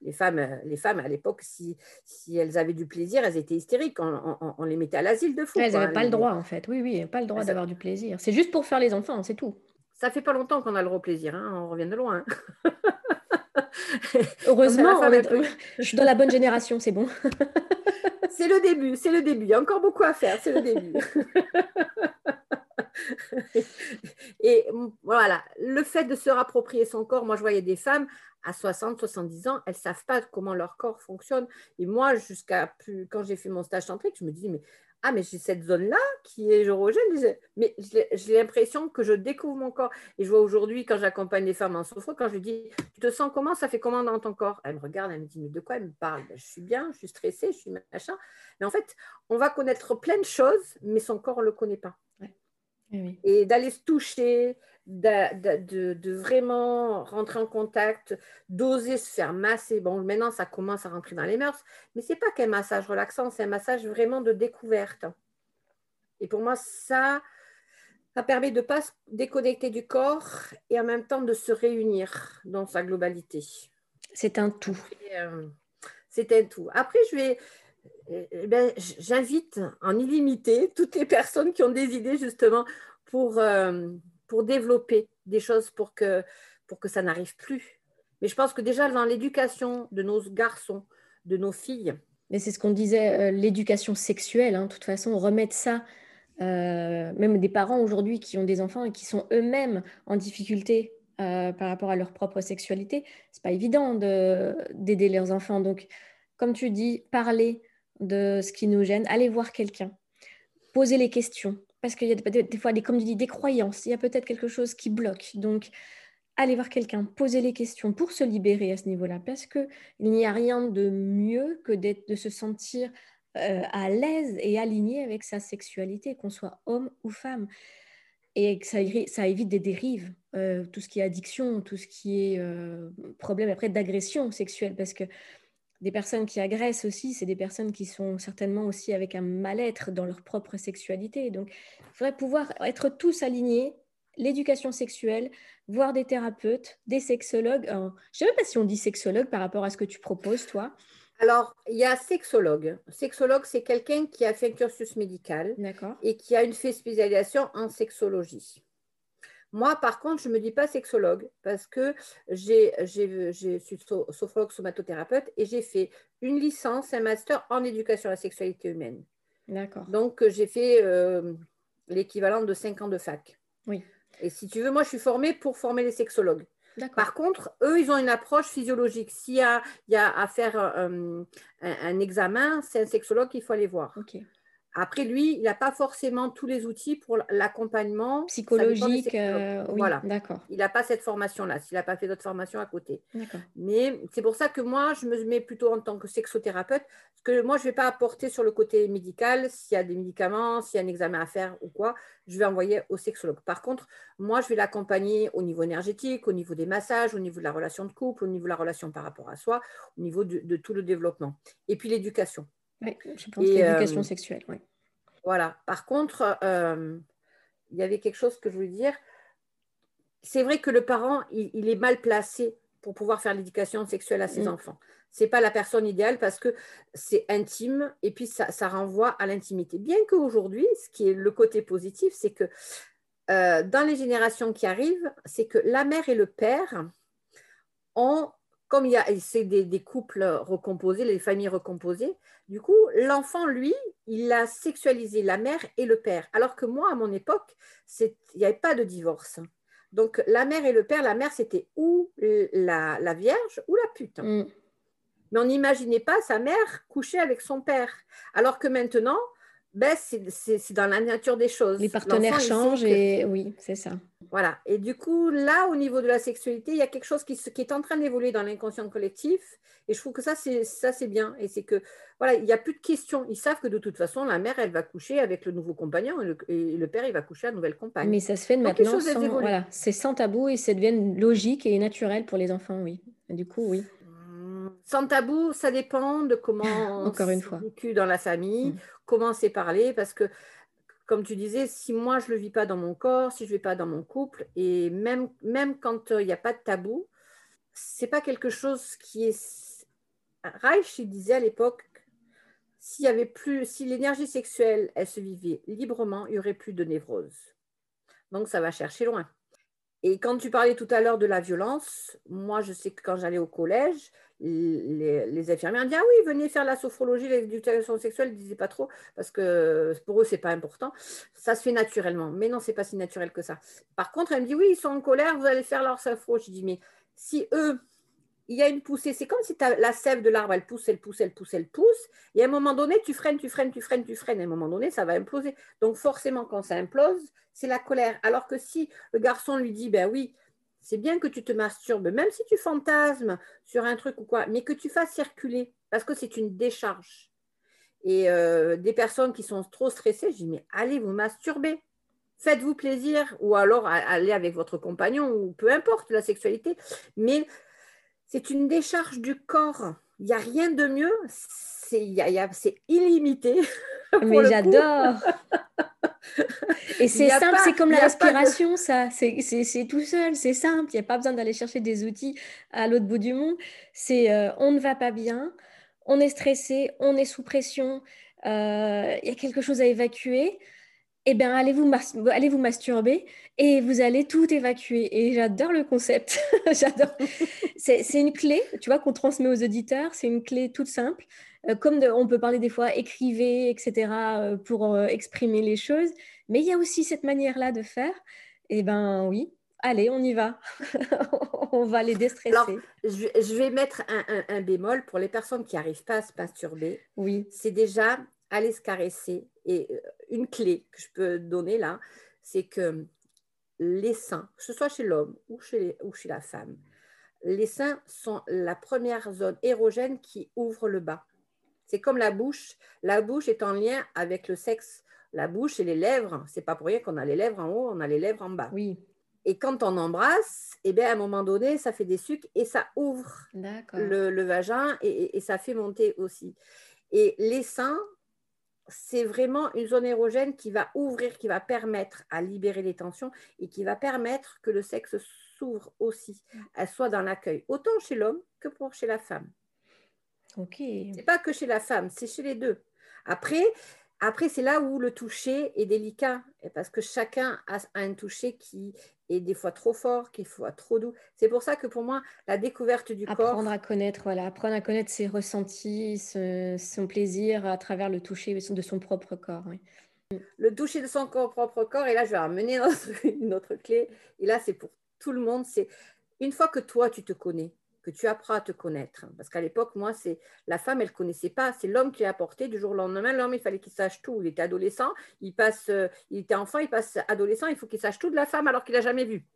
les femmes, les femmes à l'époque, si, si elles avaient du plaisir, elles étaient hystériques. On, les mettait à l'asile de fou. elles n'avaient pas le droit, en fait. Oui, oui, pas le droit d'avoir du plaisir. C'est juste pour faire les enfants, c'est tout. Ça fait pas longtemps qu'on a le au plaisir. Hein. On revient de loin. Heureusement, je suis dans la bonne génération, c'est bon. c'est le début, c'est le début. Il y a encore beaucoup à faire, c'est le début. et voilà, le fait de se rapproprier son corps, moi je voyais des femmes à 60, 70 ans, elles ne savent pas comment leur corps fonctionne. Et moi, jusqu'à plus, quand j'ai fait mon stage tantrique, je me disais, mais ah, mais j'ai cette zone-là qui est érogène. Mais j'ai l'impression que je découvre mon corps. Et je vois aujourd'hui, quand j'accompagne les femmes en souffrance, quand je lui dis, tu te sens comment? Ça fait comment dans ton corps Elle me regarde, elle me dit, mais de quoi elle me parle? Ben, Je suis bien, je suis stressée, je suis machin. Mais en fait, on va connaître plein de choses, mais son corps, on ne le connaît pas. Et d'aller se toucher, de, vraiment rentrer en contact, d'oser se faire masser. Bon, maintenant, ça commence à rentrer dans les mœurs, mais ce n'est pas qu'un massage relaxant, c'est un massage vraiment de découverte. Et pour moi, ça, ça permet de ne pas se déconnecter du corps et en même temps de se réunir dans sa globalité. C'est un tout. Euh, c'est un tout. Après, je vais, eh ben, j'invite en illimité toutes les personnes qui ont des idées justement pour, euh, pour développer des choses pour que, pour que ça n'arrive plus. Mais je pense que déjà dans l'éducation de nos garçons, de nos filles. Mais c'est ce qu'on disait, euh, l'éducation sexuelle, hein, de toute façon, remettre ça, euh, même des parents aujourd'hui qui ont des enfants et qui sont eux-mêmes en difficulté par rapport à leur propre sexualité, c'est pas évident d'aider leurs enfants. Donc, comme tu dis, parler, de ce qui nous gêne, aller voir quelqu'un, poser les questions, parce qu'il y a des, fois, des, comme tu dis, des croyances, il y a peut-être quelque chose qui bloque. Donc, aller voir quelqu'un, poser les questions pour se libérer à ce niveau-là, parce qu'il n'y a rien de mieux que de se sentir euh, à l'aise et aligné avec sa sexualité, qu'on soit homme ou femme. Et que ça, évite des dérives, euh, tout ce qui est addiction, tout ce qui est euh, problème après d'agression sexuelle, parce que des personnes qui agressent aussi, c'est des personnes qui sont certainement aussi avec un mal-être dans leur propre sexualité. Donc, il faudrait pouvoir être tous alignés, l'éducation sexuelle, voir des thérapeutes, des sexologues. je ne sais même pas si on dit sexologue par rapport à ce que tu proposes, toi. Alors, il y a sexologue. Sexologue, c'est quelqu'un qui a fait un cursus médical et qui a une spécialisation en sexologie. Moi, par contre, je ne me dis pas sexologue parce que j'ai, je suis sophrologue somatothérapeute et j'ai fait une licence, un master en éducation à la sexualité humaine. D'accord. Donc, j'ai fait euh, l'équivalent de 5 ans de fac. Oui. Et si tu veux, moi, je suis formée pour former les sexologues. Par contre, eux, ils ont une approche physiologique. S'il y y a à faire euh, un, un, examen, c'est un sexologue qu'il faut aller voir. Ok. Après, lui, il n'a pas forcément tous les outils pour l'accompagnement psychologique. Euh, voilà, d'accord. Il n'a pas cette formation-là, s'il n'a pas fait d'autres formations à côté. Mais c'est pour ça que moi, je me mets plutôt en tant que sexothérapeute, parce que moi, je ne vais pas apporter sur le côté médical, s'il y a des médicaments, s'il y a un examen à faire ou quoi, je vais envoyer au sexologue. Par contre, moi, je vais l'accompagner au niveau énergétique, au niveau des massages, au niveau de la relation de couple, au niveau de la relation par rapport à soi, au niveau de tout le développement. Et puis l'éducation. Oui, je pense l'éducation euh, sexuelle. Voilà. Par contre, euh, il y avait quelque chose que je voulais dire. C'est vrai que le parent, il, est mal placé pour pouvoir faire l'éducation sexuelle à ses mm. enfants. Ce n'est pas la personne idéale parce que c'est intime et puis ça, renvoie à l'intimité. Bien qu'aujourd'hui, ce qui est le côté positif, c'est que euh, dans les générations qui arrivent, c'est que la mère et le père ont comme il y a, c'est des, couples recomposés, les familles recomposées, du coup, l'enfant, lui, il a sexualisé la mère et le père. Alors que moi, à mon époque, il n'y avait pas de divorce. Donc, la mère et le père, la mère, c'était ou la, vierge ou la pute. Mm. Mais on n'imaginait pas sa mère coucher avec son père. Alors que maintenant, ben, c'est dans la nature des choses. Les partenaires changent et oui, c'est ça. Voilà. Et du coup, là, au niveau de la sexualité, il y a quelque chose qui, qui est en train d'évoluer dans l'inconscient collectif. Et je trouve que ça, c'est bien. Et c'est que, voilà, il n'y a plus de questions. Ils savent que de toute façon, la mère, elle va coucher avec le nouveau compagnon et le, père, il va coucher à la nouvelle compagne. Mais ça se fait maintenant sans, voilà, c'est sans tabou et ça devient logique et naturel pour les enfants, oui. du coup, oui. Sans tabou, ça dépend de comment Encore une fois. vécu dans la famille, mm. comment c'est parlé, parce que comme tu disais, si moi je ne le vis pas dans mon corps, si je ne vais pas dans mon couple, et même, même quand euh, il n'y a pas de tabou, c'est pas quelque chose qui est. Reich, il disait à l'époque, s'il y avait plus, si l'énergie sexuelle, elle se vivait librement, il n'y aurait plus de névrose. Donc ça va chercher loin. Et quand tu parlais tout à l'heure de la violence, moi, je sais que quand j'allais au collège, les, infirmières disaient Ah oui, venez faire la sophrologie, l'éducation sexuelle, ils ne disaient pas trop, parce que pour eux, ce n'est pas important. Ça se fait naturellement. Mais non, ce n'est pas si naturel que ça. Par contre, elle me dit Oui, ils sont en colère, vous allez faire leur sophro. Je dis Mais si eux, il y a une poussée, c'est comme si la sève de l'arbre, elle pousse, elle pousse, elle pousse, elle pousse. Et à un moment donné, tu freines, tu freines, tu freines, tu freines. À un moment donné, ça va imploser. Donc forcément, quand ça implose, c'est la colère. Alors que si le garçon lui dit Ben oui, c'est bien que tu te masturbes, même si tu fantasmes sur un truc ou quoi, mais que tu fasses circuler, parce que c'est une décharge. Et euh, des personnes qui sont trop stressées, je dis, mais allez vous masturber, faites-vous plaisir, ou alors allez avec votre compagnon, ou peu importe la sexualité, mais c'est une décharge du corps. Il n'y a rien de mieux, c'est illimité. Mais j'adore Et c'est simple, c'est comme la respiration, ça. C'est tout seul, c'est simple. Il n'y a pas besoin d'aller chercher des outils à l'autre bout du monde. C'est euh, on ne va pas bien, on est stressé, on est sous pression, euh, il y a quelque chose à évacuer. Eh bien, allez vous, allez vous masturber et vous allez tout évacuer. Et j'adore le concept. j'adore. C'est une clé, tu vois, qu'on transmet aux auditeurs. C'est une clé toute simple. Euh, comme on peut parler des fois, écrivez, etc., euh, pour euh, exprimer les choses. Mais il y a aussi cette manière-là de faire. Eh bien oui, allez, on y va. on va les déstresser. Alors, je, vais mettre un, bémol pour les personnes qui n'arrivent pas à se masturber. Oui. C'est déjà aller se caresser. Et une clé que je peux donner là, c'est que les seins, que ce soit chez l'homme ou chez, ou chez la femme, les seins sont la première zone érogène qui ouvre le bas. C'est comme la bouche. La bouche est en lien avec le sexe. La bouche et les lèvres, c'est pas pour rien qu'on a les lèvres en haut, on a les lèvres en bas. Oui. Et quand on embrasse, eh bien, à un moment donné, ça fait des sucs et ça ouvre le, vagin et, ça fait monter aussi. Et les seins, c'est vraiment une zone érogène qui va ouvrir, qui va permettre à libérer les tensions et qui va permettre que le sexe s'ouvre aussi, soit dans l'accueil, autant chez l'homme que pour chez la femme. Ok. C'est pas que chez la femme, c'est chez les deux. Après, après c'est là où le toucher est délicat, parce que chacun a un toucher qui est des fois trop fort, qui est fois trop doux. C'est pour ça que pour moi, la découverte du corps. Apprendre à connaître, voilà, apprendre à connaître ses ressentis, son plaisir à travers le toucher de son propre corps. Le toucher de son propre corps, et là, je vais ramener une autre clé. Et là, c'est pour tout le monde. C'est une fois que toi, tu te connais, que tu apprends à te connaître. Parce qu'à l'époque, moi, c'est la femme, elle ne connaissait pas. C'est l'homme qui l'a apporté du jour au lendemain. L'homme, il fallait qu'il sache tout. Il était adolescent, il passe, euh, il était enfant, il passe adolescent. Il faut qu'il sache tout de la femme alors qu'il n'a jamais vu.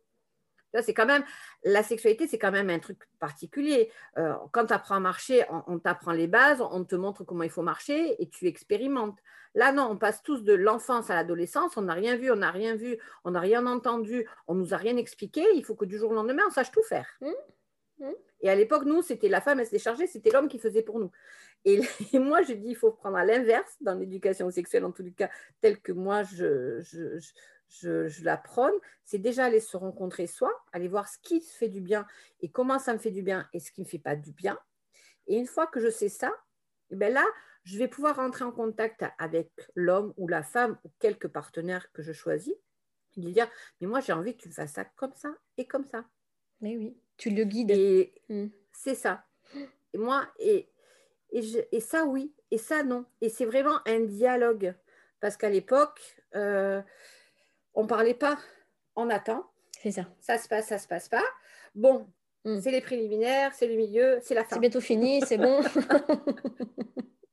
C'est quand même la sexualité, c'est quand même un truc particulier. Euh, quand tu apprends à marcher, on, t'apprend les bases, on te montre comment il faut marcher et tu expérimentes. Là, non, on passe tous de l'enfance à l'adolescence, on n'a rien vu, on n'a rien vu, on n'a rien entendu, on nous a rien expliqué. Il faut que du jour au lendemain, on sache tout faire. Mmh. Mmh. Et à l'époque, nous, c'était la femme, elle se déchargeait, c'était l'homme qui faisait pour nous. Et, moi, je dis, il faut prendre à l'inverse dans l'éducation sexuelle, en les cas, telle que moi, je la prône. C'est déjà aller se rencontrer soi, aller voir ce qui se fait du bien et comment ça me fait du bien et ce qui ne me fait pas du bien. Et une fois que je sais ça, et eh bien là, je vais pouvoir rentrer en contact avec l'homme ou la femme ou quelques partenaires que je choisis et lui dire, mais moi, j'ai envie que tu fasses ça comme ça et comme ça. Mais oui. Tu le guides. Et hmm. c'est ça. Et moi, et, et, ça, oui. Et ça, non. Et c'est vraiment un dialogue. Parce qu'à l'époque, euh, on ne parlait pas. On attend. C'est ça. Ça se passe, ça se passe pas. Bon, hmm. c'est les préliminaires, c'est le milieu, c'est la fin. C'est bientôt fini, c'est bon.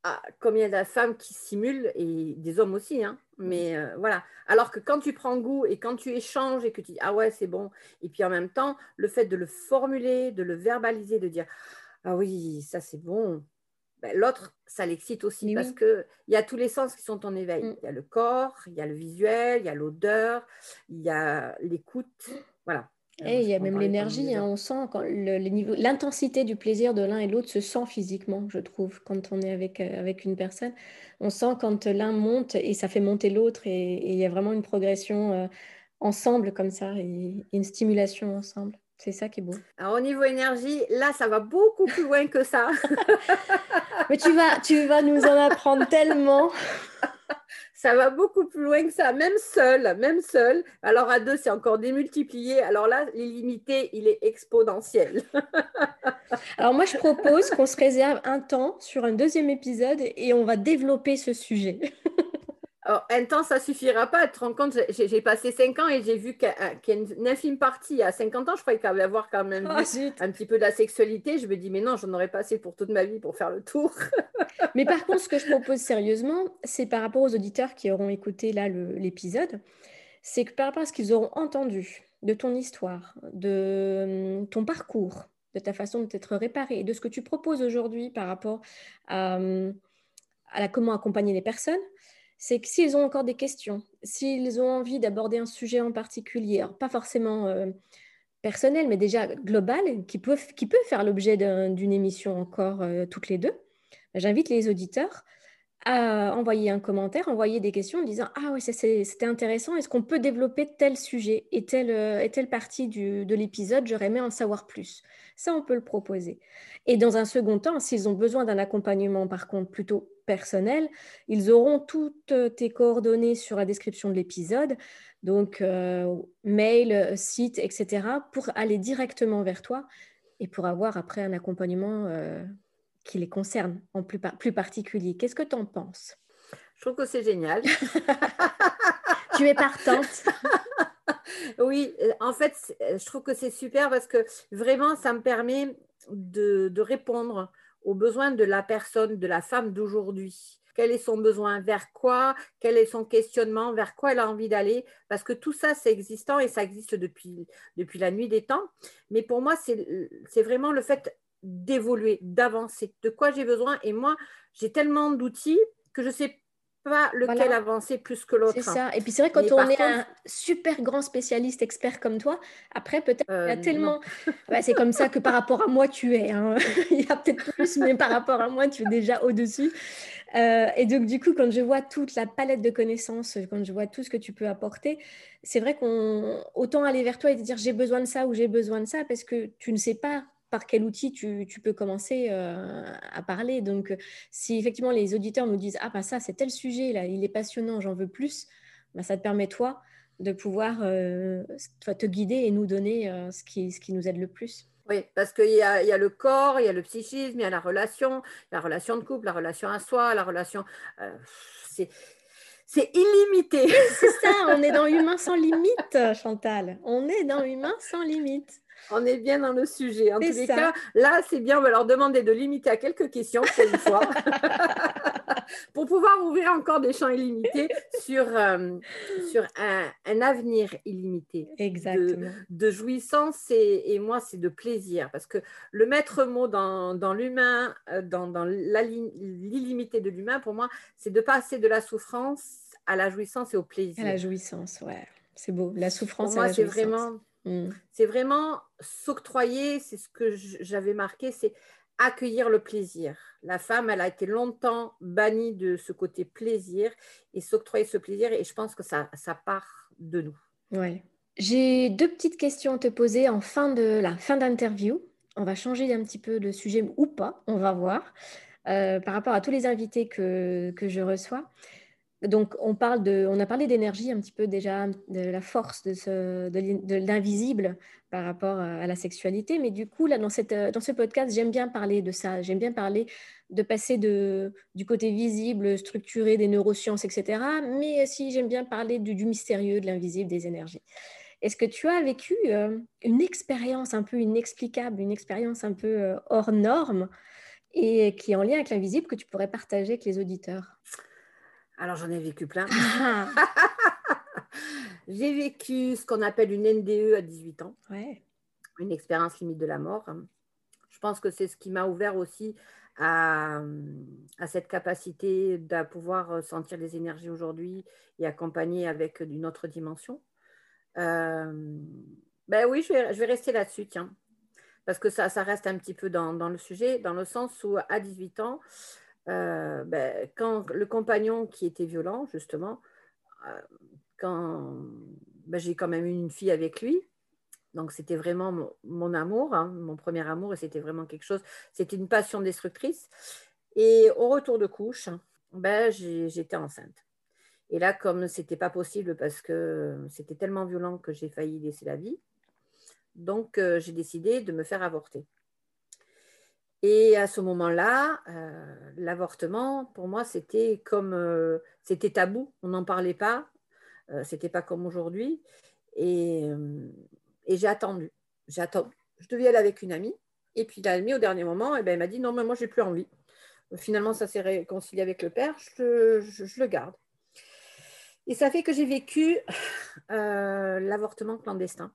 ah, combien de femmes qui simulent, et des hommes aussi, hein, mais euh, voilà. Alors que quand tu prends goût et quand tu échanges et que tu dis ah ouais, c'est bon, et puis en même temps, le fait de le formuler, de le verbaliser, de dire ah oui, ça c'est bon, ben, l'autre, ça l'excite aussi parce qu'il y a tous les sens qui sont en éveil. Mm. Il y a le corps, il y a le visuel, il y a l'odeur, il y a l'écoute. Voilà. Et il y a même l'énergie, hein, on sent l'intensité du plaisir de l'un et l'autre se sent physiquement, je trouve, quand on est avec, euh, avec une personne. On sent quand l'un monte et ça fait monter l'autre et, il y a vraiment une progression euh, ensemble comme ça et, une stimulation ensemble. C'est ça qui est beau. Alors au niveau énergie, là, ça va beaucoup plus loin que ça. Mais tu vas, tu vas nous en apprendre tellement. ça va beaucoup plus loin que ça, même seul, même seul. Alors à deux, c'est encore démultiplié. Alors là, l'illimité, il est exponentiel. Alors moi, je propose qu'on se réserve un temps sur un deuxième épisode et on va développer ce sujet. Alors, un temps, ça suffira pas. Tu te rends compte, j'ai passé 5 ans et j'ai vu qu'il y a une infime partie à 50 ans. Je croyais qu'il y avoir quand même oh, un petit peu de la sexualité. Je me dis, mais non, j'en aurais pas assez pour toute ma vie pour faire le tour. mais par contre, ce que je propose sérieusement, c'est par rapport aux auditeurs qui auront écouté là l'épisode, c'est que par rapport à ce qu'ils auront entendu de ton histoire, de hum, ton parcours, de ta façon de t'être réparé et de ce que tu proposes aujourd'hui par rapport à, hum, à la, comment accompagner les personnes, c'est que s'ils ont encore des questions, s'ils ont envie d'aborder un sujet en particulier, pas forcément euh, personnel, mais déjà global, qui peut, faire l'objet d'une émission encore euh, toutes les deux, j'invite les auditeurs à envoyer un commentaire, envoyer des questions en disant Ah oui, c'était intéressant, est-ce qu'on peut développer tel sujet et telle, euh, telle partie de l'épisode J'aurais aimé en savoir plus. Ça, on peut le proposer. Et dans un second temps, s'ils ont besoin d'un accompagnement, par contre, plutôt personnel, ils auront toutes tes coordonnées sur la description de l'épisode, donc euh, mail, site, etc., pour aller directement vers toi et pour avoir après un accompagnement euh, qui les concerne en plus, plus particulier. Qu'est-ce que tu en penses? Je trouve que c'est génial. tu es partante? oui, en fait, je trouve que c'est super parce que vraiment, ça me permet de, de répondre aux besoins de la personne, de la femme d'aujourd'hui. Quel est son besoin? Vers quoi? Quel est son questionnement? Vers quoi elle a envie d'aller? Parce que tout ça, c'est existant et ça existe depuis, depuis la nuit des temps. Mais pour moi, c'est vraiment le fait d'évoluer, d'avancer. De quoi j'ai besoin Et moi, j'ai tellement d'outils que je sais pas lequel avancer plus que l'autre. C'est ça. Et puis c'est vrai, quand on est un super grand spécialiste expert comme toi, après peut-être il y a euh, tellement... c'est comme ça que par rapport à moi, tu es. Hein. il y a peut-être plus, mais par rapport à moi, tu es déjà au-dessus. Euh, et donc du coup, quand je vois toute la palette de connaissances, quand je vois tout ce que tu peux apporter, c'est vrai qu'on... Autant aller vers toi et te dire j'ai besoin de ça ou j'ai besoin de ça, parce que tu ne sais pas par quel outil tu, peux commencer euh, à parler. Donc, euh, si effectivement les auditeurs nous disent Ah, bah ça, c'est tel sujet, là, il est passionnant, j'en veux plus, bah, ça te permet, toi, de pouvoir euh, te guider et nous donner ce, qui, ce qui nous aide le plus. Oui, parce qu'il y a, y a, le corps, il y a le psychisme, il y a la relation, la relation de couple, la relation à soi, la relation. c'est. C'est illimité. C'est ça, on est dans Humain sans limite, Chantal. On est dans Humain sans limite. On est bien dans le sujet. En tous les cas, là, c'est bien, on va leur demander de limiter à quelques questions pour une fois, pour pouvoir ouvrir encore des champs illimités sur, euh, sur un, avenir illimité. Exactement. De, jouissance et, moi, c'est de plaisir. Parce que le maître mot dans, dans l'humain, euh, dans, dans l'illimité de l'humain, pour moi, c'est de passer de la souffrance à la jouissance et au plaisir. À la jouissance, ouais. C'est beau. La souffrance, pour moi, c'est vraiment Mm. C'est vraiment s'octroyer, c'est ce que j'avais marqué, c'est accueillir le plaisir. La femme, elle a été longtemps bannie de ce côté plaisir et s'octroyer ce plaisir, et je pense que ça, ça part de nous. Ouais. J'ai deux petites questions à te poser en fin de la fin d'interview. On va changer un petit peu de sujet ou pas, on va voir, euh, par rapport à tous les invités que, que je reçois. Donc, on, parle de, on a parlé d'énergie un petit peu déjà, de la force de, ce, de, l'invisible par rapport à la sexualité. Mais du coup, là, dans, cette, dans ce podcast, j'aime bien parler de ça. J'aime bien parler de passer de, du côté visible, structuré des neurosciences, etc. Mais aussi, j'aime bien parler du, du mystérieux, de l'invisible, des énergies. Est-ce que tu as vécu euh, une expérience un peu inexplicable, une expérience un peu euh, hors norme et qui est en lien avec l'invisible que tu pourrais partager avec les auditeurs? Alors j'en ai vécu plein. J'ai vécu ce qu'on appelle une NDE à 18 ans. Une expérience limite de la mort. Je pense que c'est ce qui m'a ouvert aussi à, cette capacité de pouvoir sentir les énergies aujourd'hui et accompagner avec une autre dimension. Euh, ben oui, je vais, rester là-dessus, tiens. Parce que ça, ça reste un petit peu dans, dans, le sujet, dans le sens où à 18 ans, euh, ben, quand le compagnon qui était violent, justement, euh, quand ben, j'ai quand même eu une fille avec lui, donc c'était vraiment mon, amour, hein, mon premier amour, et c'était vraiment quelque chose, c'était une passion destructrice. Et au retour de couche, ben, j'étais enceinte. Et là, comme ce n'était pas possible parce que c'était tellement violent que j'ai failli laisser la vie, donc euh, j'ai décidé de me faire avorter. Et à ce moment-là, euh, l'avortement, pour moi, c'était comme euh, c'était tabou, on n'en parlait pas, c'était pas comme aujourd'hui. Et, j'ai attendu. J'attends. Je devais aller avec une amie. Et puis l'amie, au dernier moment, eh ben, elle m'a dit non, mais moi, j'ai plus envie. Finalement, ça s'est réconcilié avec le père, je, le garde. Et ça fait que j'ai vécu l'avortement clandestin.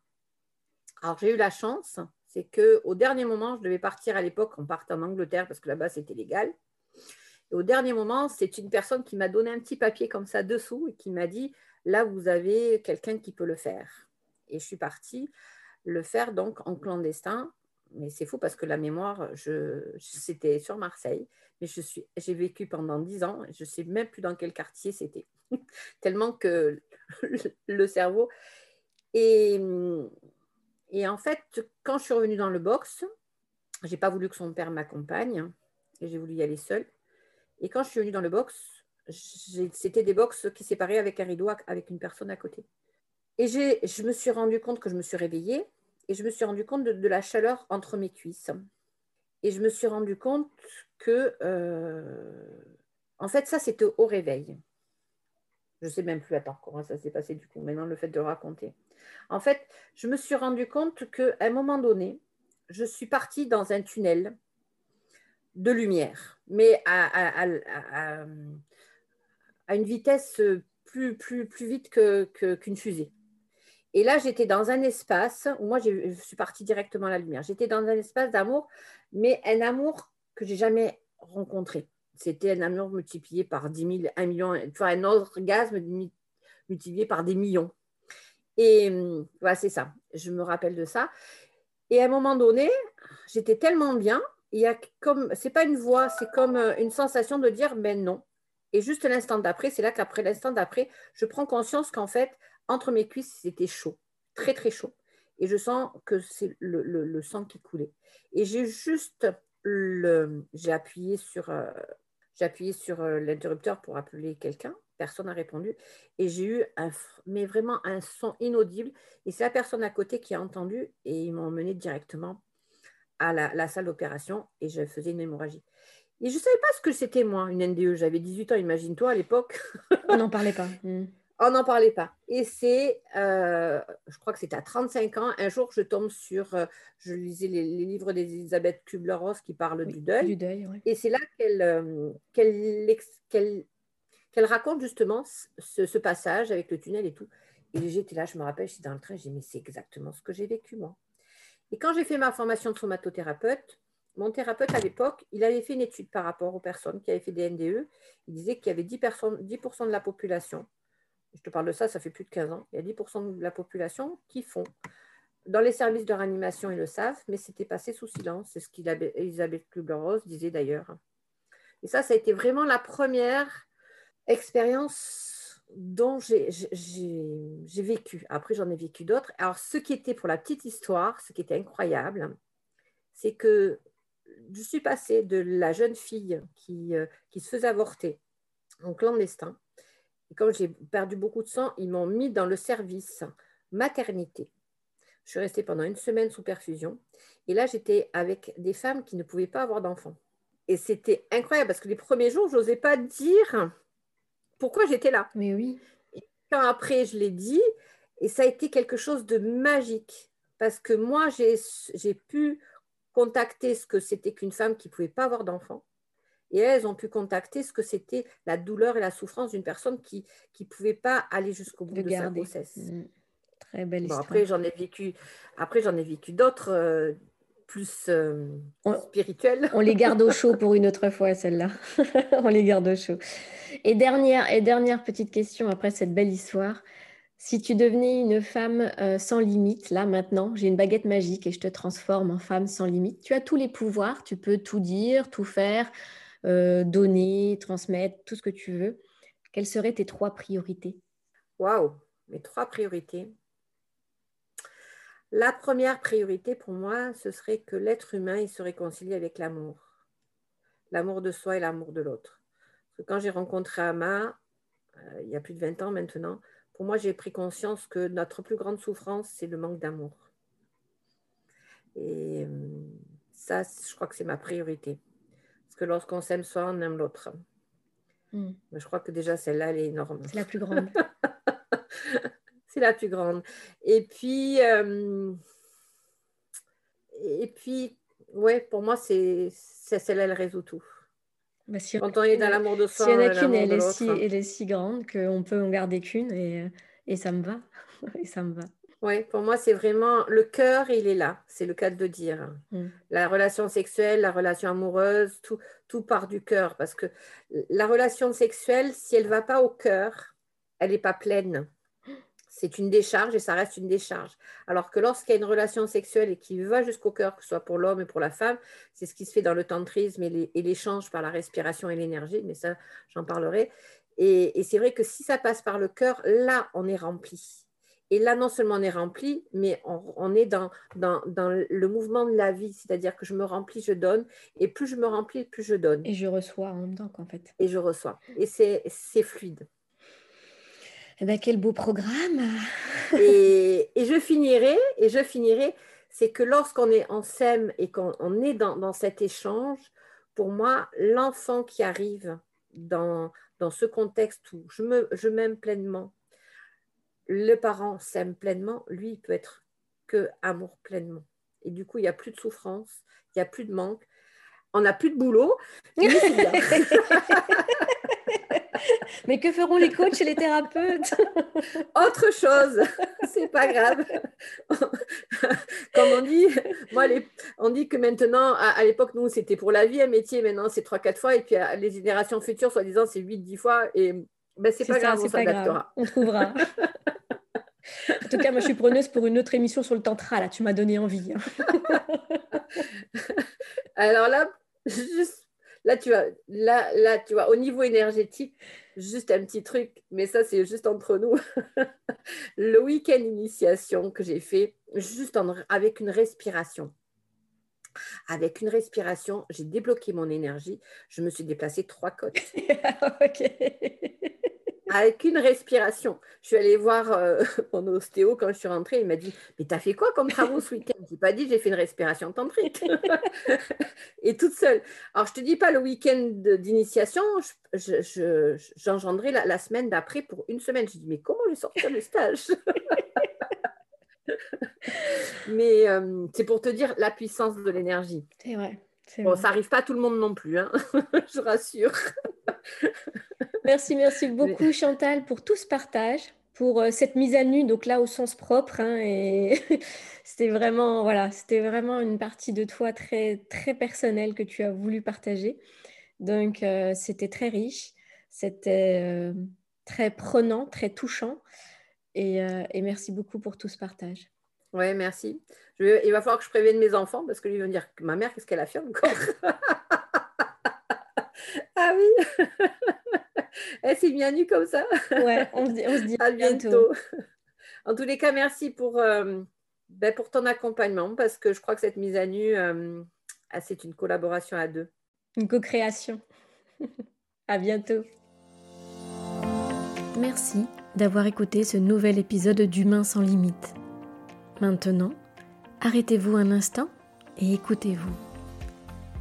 Alors, j'ai eu la chance, c'est qu'au dernier moment, je devais partir à l'époque, on partait en Angleterre parce que là-bas, c'était légal. Et au dernier moment, c'est une personne qui m'a donné un petit papier comme ça dessous et qui m'a dit, là, vous avez quelqu'un qui peut le faire. Et je suis partie le faire donc en clandestin. Mais c'est fou parce que la mémoire, c'était sur Marseille, mais j'ai vécu pendant dix ans. Je ne sais même plus dans quel quartier c'était, tellement que le cerveau. Et et en fait, quand je suis revenue dans le box, j'ai pas voulu que son père m'accompagne et j'ai voulu y aller seule. Et quand je suis venue dans le box, c'était des box qui séparaient avec un rideau avec une personne à côté. Et je me suis rendu compte que je me suis réveillée et je me suis rendu compte de, la chaleur entre mes cuisses. Et je me suis rendu compte que, euh, en fait, ça, c'était au réveil. Je ne sais même plus, attends, comment ça s'est passé du coup, maintenant le fait de raconter. En fait, je me suis rendu compte qu'à un moment donné, je suis partie dans un tunnel de lumière, mais à, une vitesse plus, plus, plus vite qu'une fusée. Et là, j'étais dans un espace où moi, je suis partie directement à la lumière. J'étais dans un espace d'amour, mais un amour que j'ai jamais rencontré c'était un amour multiplié par 10 000, 1 million, tu un orgasme multiplié par des millions. Et voilà, c'est ça. Je me rappelle de ça. Et à un moment donné, j'étais tellement bien. Il y a comme, c'est pas une voix, c'est comme euh, une sensation de dire, ben non. Et juste l'instant d'après, c'est là qu'après l'instant d'après, je prends conscience qu'en fait, entre mes cuisses, c'était chaud, très très chaud. Et je sens que c'est le, le, sang qui coulait. Et j'ai juste le, j'ai appuyé sur, euh, j'ai appuyé sur euh, l'interrupteur pour appeler quelqu'un. Personne n'a répondu. Et j'ai eu un, mais vraiment un son inaudible. Et c'est la personne à côté qui a entendu et ils m'ont emmené directement à la, salle d'opération et je faisais une hémorragie. Et je ne savais pas ce que c'était, moi, une NDE. J'avais 18 ans, imagine-toi, à l'époque. On n'en parlait pas. Hmm. On n'en parlait pas. Et c'est, euh, je crois que c'était à 35 ans, un jour, je tombe sur, euh, je lisais les, livres d'Elisabeth Kubler-Ross qui parlent du deuil. Et c'est là euh, qu'elle qu'elle raconte justement ce, passage avec le tunnel et tout. Et j'étais là, je me rappelle, j'étais dans le train, j'ai dit, mais c'est exactement ce que j'ai vécu, moi. Et quand j'ai fait ma formation de somatothérapeute, mon thérapeute à l'époque, il avait fait une étude par rapport aux personnes qui avaient fait des NDE. Il disait qu'il y avait 10%, 10 de la population je te parle de ça, ça fait plus de 15 ans, il y a 10% de la population qui font. Dans les services de réanimation, ils le savent, mais c'était passé sous silence. C'est ce qu'Elisabeth Kubler-Ross disait d'ailleurs. Et ça, ça a été vraiment la première expérience dont j'ai vécu. Après, j'en ai vécu d'autres. Alors, ce qui était pour la petite histoire, ce qui était incroyable, c'est que je suis passée de la jeune fille qui, euh, se faisait avorter en clandestin comme j'ai perdu beaucoup de sang, ils m'ont mis dans le service maternité. Je suis restée pendant une semaine sous perfusion. Et là, j'étais avec des femmes qui ne pouvaient pas avoir d'enfants. Et c'était incroyable parce que les premiers jours, je n'osais pas dire pourquoi j'étais là? Mais oui. Et quand après, je l'ai dit, et ça a été quelque chose de magique. Parce que moi, j'ai pu contacter ce que c'était qu'une femme qui ne pouvait pas avoir d'enfants. Et elles ont pu contacter ce que c'était la douleur et la souffrance d'une personne qui ne pouvait pas aller jusqu'au bout de, sa grossesse. Mmh. Très belle histoire. Après, j'en ai vécu, après, j'en ai vécu d'autres euh, plus euh, spirituelles. On les garde au chaud pour une autre fois, celle-là. on les garde au chaud. Et dernière, et dernière petite question après cette belle histoire. Si tu devenais une femme euh, sans limite, là maintenant, j'ai une baguette magique et je te transforme en femme sans limite, tu as tous les pouvoirs, tu peux tout dire, tout faire, euh, donner, transmettre, tout ce que tu veux. Quelles seraient tes trois priorités? Waouh, mes trois priorités. La première priorité pour moi, ce serait que l'être humain il se réconcilie avec l'amour. L'amour de soi et l'amour de l'autre. Quand j'ai rencontré Ama, il y a plus de 20 ans maintenant, pour moi, j'ai pris conscience que notre plus grande souffrance, c'est le manque d'amour. Et ça, je crois que c'est ma priorité. Parce que lorsqu'on s'aime soi, on aime l'autre. Mais je crois que déjà, celle-là, elle est énorme. C'est la plus grande. c'est la plus grande. Et puis, et puis, ouais, pour moi, c'est celle-là, elle résout tout. Bah, Quand on est dans l'amour de soi, s'il n'y en a qu'une, elle, est si, elle est si grande qu'on peut en garder qu'une et, et ça me va. et ça me va. Oui, pour moi, c'est vraiment le cœur, il est là. C'est le cas de dire. Mm. La relation sexuelle, la relation amoureuse, tout, tout part du cœur. Parce que la relation sexuelle, si elle ne va pas au cœur, elle n'est pas pleine c'est une décharge et ça reste une décharge. Alors que lorsqu'il y a une relation sexuelle et qui va jusqu'au cœur, que ce soit pour l'homme et pour la femme, c'est ce qui se fait dans le tantrisme et l'échange par la respiration et l'énergie, mais ça, j'en parlerai. Et, c'est vrai que si ça passe par le cœur, là, on est rempli. Et là, non seulement on est rempli, mais on, est dans, dans, le mouvement de la vie, c'est-à-dire que je me remplis, je donne, et plus je me remplis, plus je donne. Et je reçois en même temps, en fait. Et je reçois. Et c'est fluide. Eh ben, quel beau programme et, je finirai, et je finirai, c'est que lorsqu'on est en SEM et qu'on est dans, cet échange, pour moi, l'enfant qui arrive dans, dans ce contexte où je, me, je m'aime pleinement, le parent s'aime pleinement, lui, il peut être que amour pleinement. Et du coup, il n'y a plus de souffrance, il n'y a plus de manque, on n'a plus de boulot. Mais que feront les coachs et les thérapeutes? Autre chose, c'est pas grave. Comme on dit, moi, on dit que maintenant, à, l'époque, nous, c'était pour la vie un métier, maintenant, c'est 3-4 fois, et puis les générations futures, soi-disant, c'est 8-10 fois, et ben, c'est pas grave, on s'adaptera. On trouvera. En tout cas, moi, je suis preneuse pour une autre émission sur le tantra. Là, tu m'as donné envie. Alors là, juste Là, tu vois, là, là, tu vois, au niveau énergétique, juste un petit truc, mais ça, c'est juste entre nous. le week-end initiation que j'ai fait, juste avec une respiration. Avec une respiration, j'ai débloqué mon énergie. Je me suis déplacée trois côtes. ok avec une respiration. Je suis allée voir euh, mon ostéo quand je suis rentrée. Il m'a dit Mais t'as fait quoi comme travaux ce week-end? Je n'ai pas dit J'ai fait une respiration tantrique. et toute seule. Alors, je ne te dis pas le week-end d'initiation, j'engendrai la, semaine d'après pour une semaine. Je dis Mais comment je vais sortir le stage? Mais euh, c'est pour te dire la puissance de l'énergie. C'est vrai. Bon, ça n'arrive pas à tout le monde non plus, hein je rassure. Merci, merci beaucoup Chantal pour tout ce partage, pour euh, cette mise à nu, donc là au sens propre. Hein, et c'était vraiment, voilà, c'était vraiment une partie de toi très, très personnelle que tu as voulu partager. Donc euh, c'était très riche, c'était euh, très prenant, très touchant. Et, et merci beaucoup pour tout ce partage. Oui, merci. il va falloir que je prévienne mes enfants parce que lui va me dire ma mère, qu'est-ce qu'elle a fait encore? Ah oui Elle s'est bien nue comme ça Ouais, on se dit, à bientôt. En tous les cas, merci pour, euh, ben, pour ton accompagnement parce que je crois que cette mise à nu, euh, ah, c'est une collaboration à deux. Une co-création. à bientôt. Merci d'avoir écouté ce nouvel épisode d'Humain sans limite. Maintenant, arrêtez-vous un instant et écoutez-vous.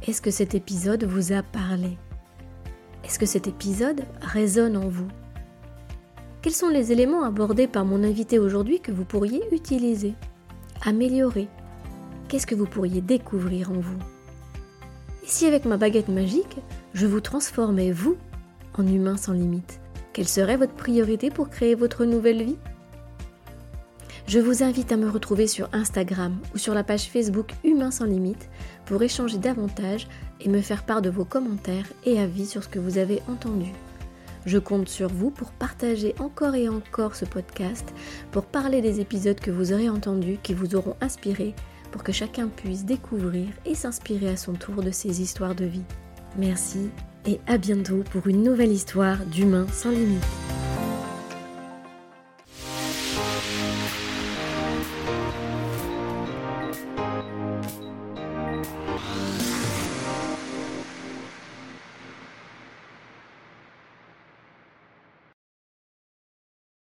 Est-ce que cet épisode vous a parlé? Est-ce que cet épisode résonne en vous? Quels sont les éléments abordés par mon invité aujourd'hui que vous pourriez utiliser, améliorer? Qu'est-ce que vous pourriez découvrir en vous? Et si avec ma baguette magique, je vous transformais, vous, en humain sans limite Quelle serait votre priorité pour créer votre nouvelle vie? Je vous invite à me retrouver sur Instagram ou sur la page Facebook Humain sans limite pour échanger davantage et me faire part de vos commentaires et avis sur ce que vous avez entendu. Je compte sur vous pour partager encore et encore ce podcast, pour parler des épisodes que vous aurez entendus, qui vous auront inspiré, pour que chacun puisse découvrir et s'inspirer à son tour de ces histoires de vie. Merci et à bientôt pour une nouvelle histoire d'Humain sans limite.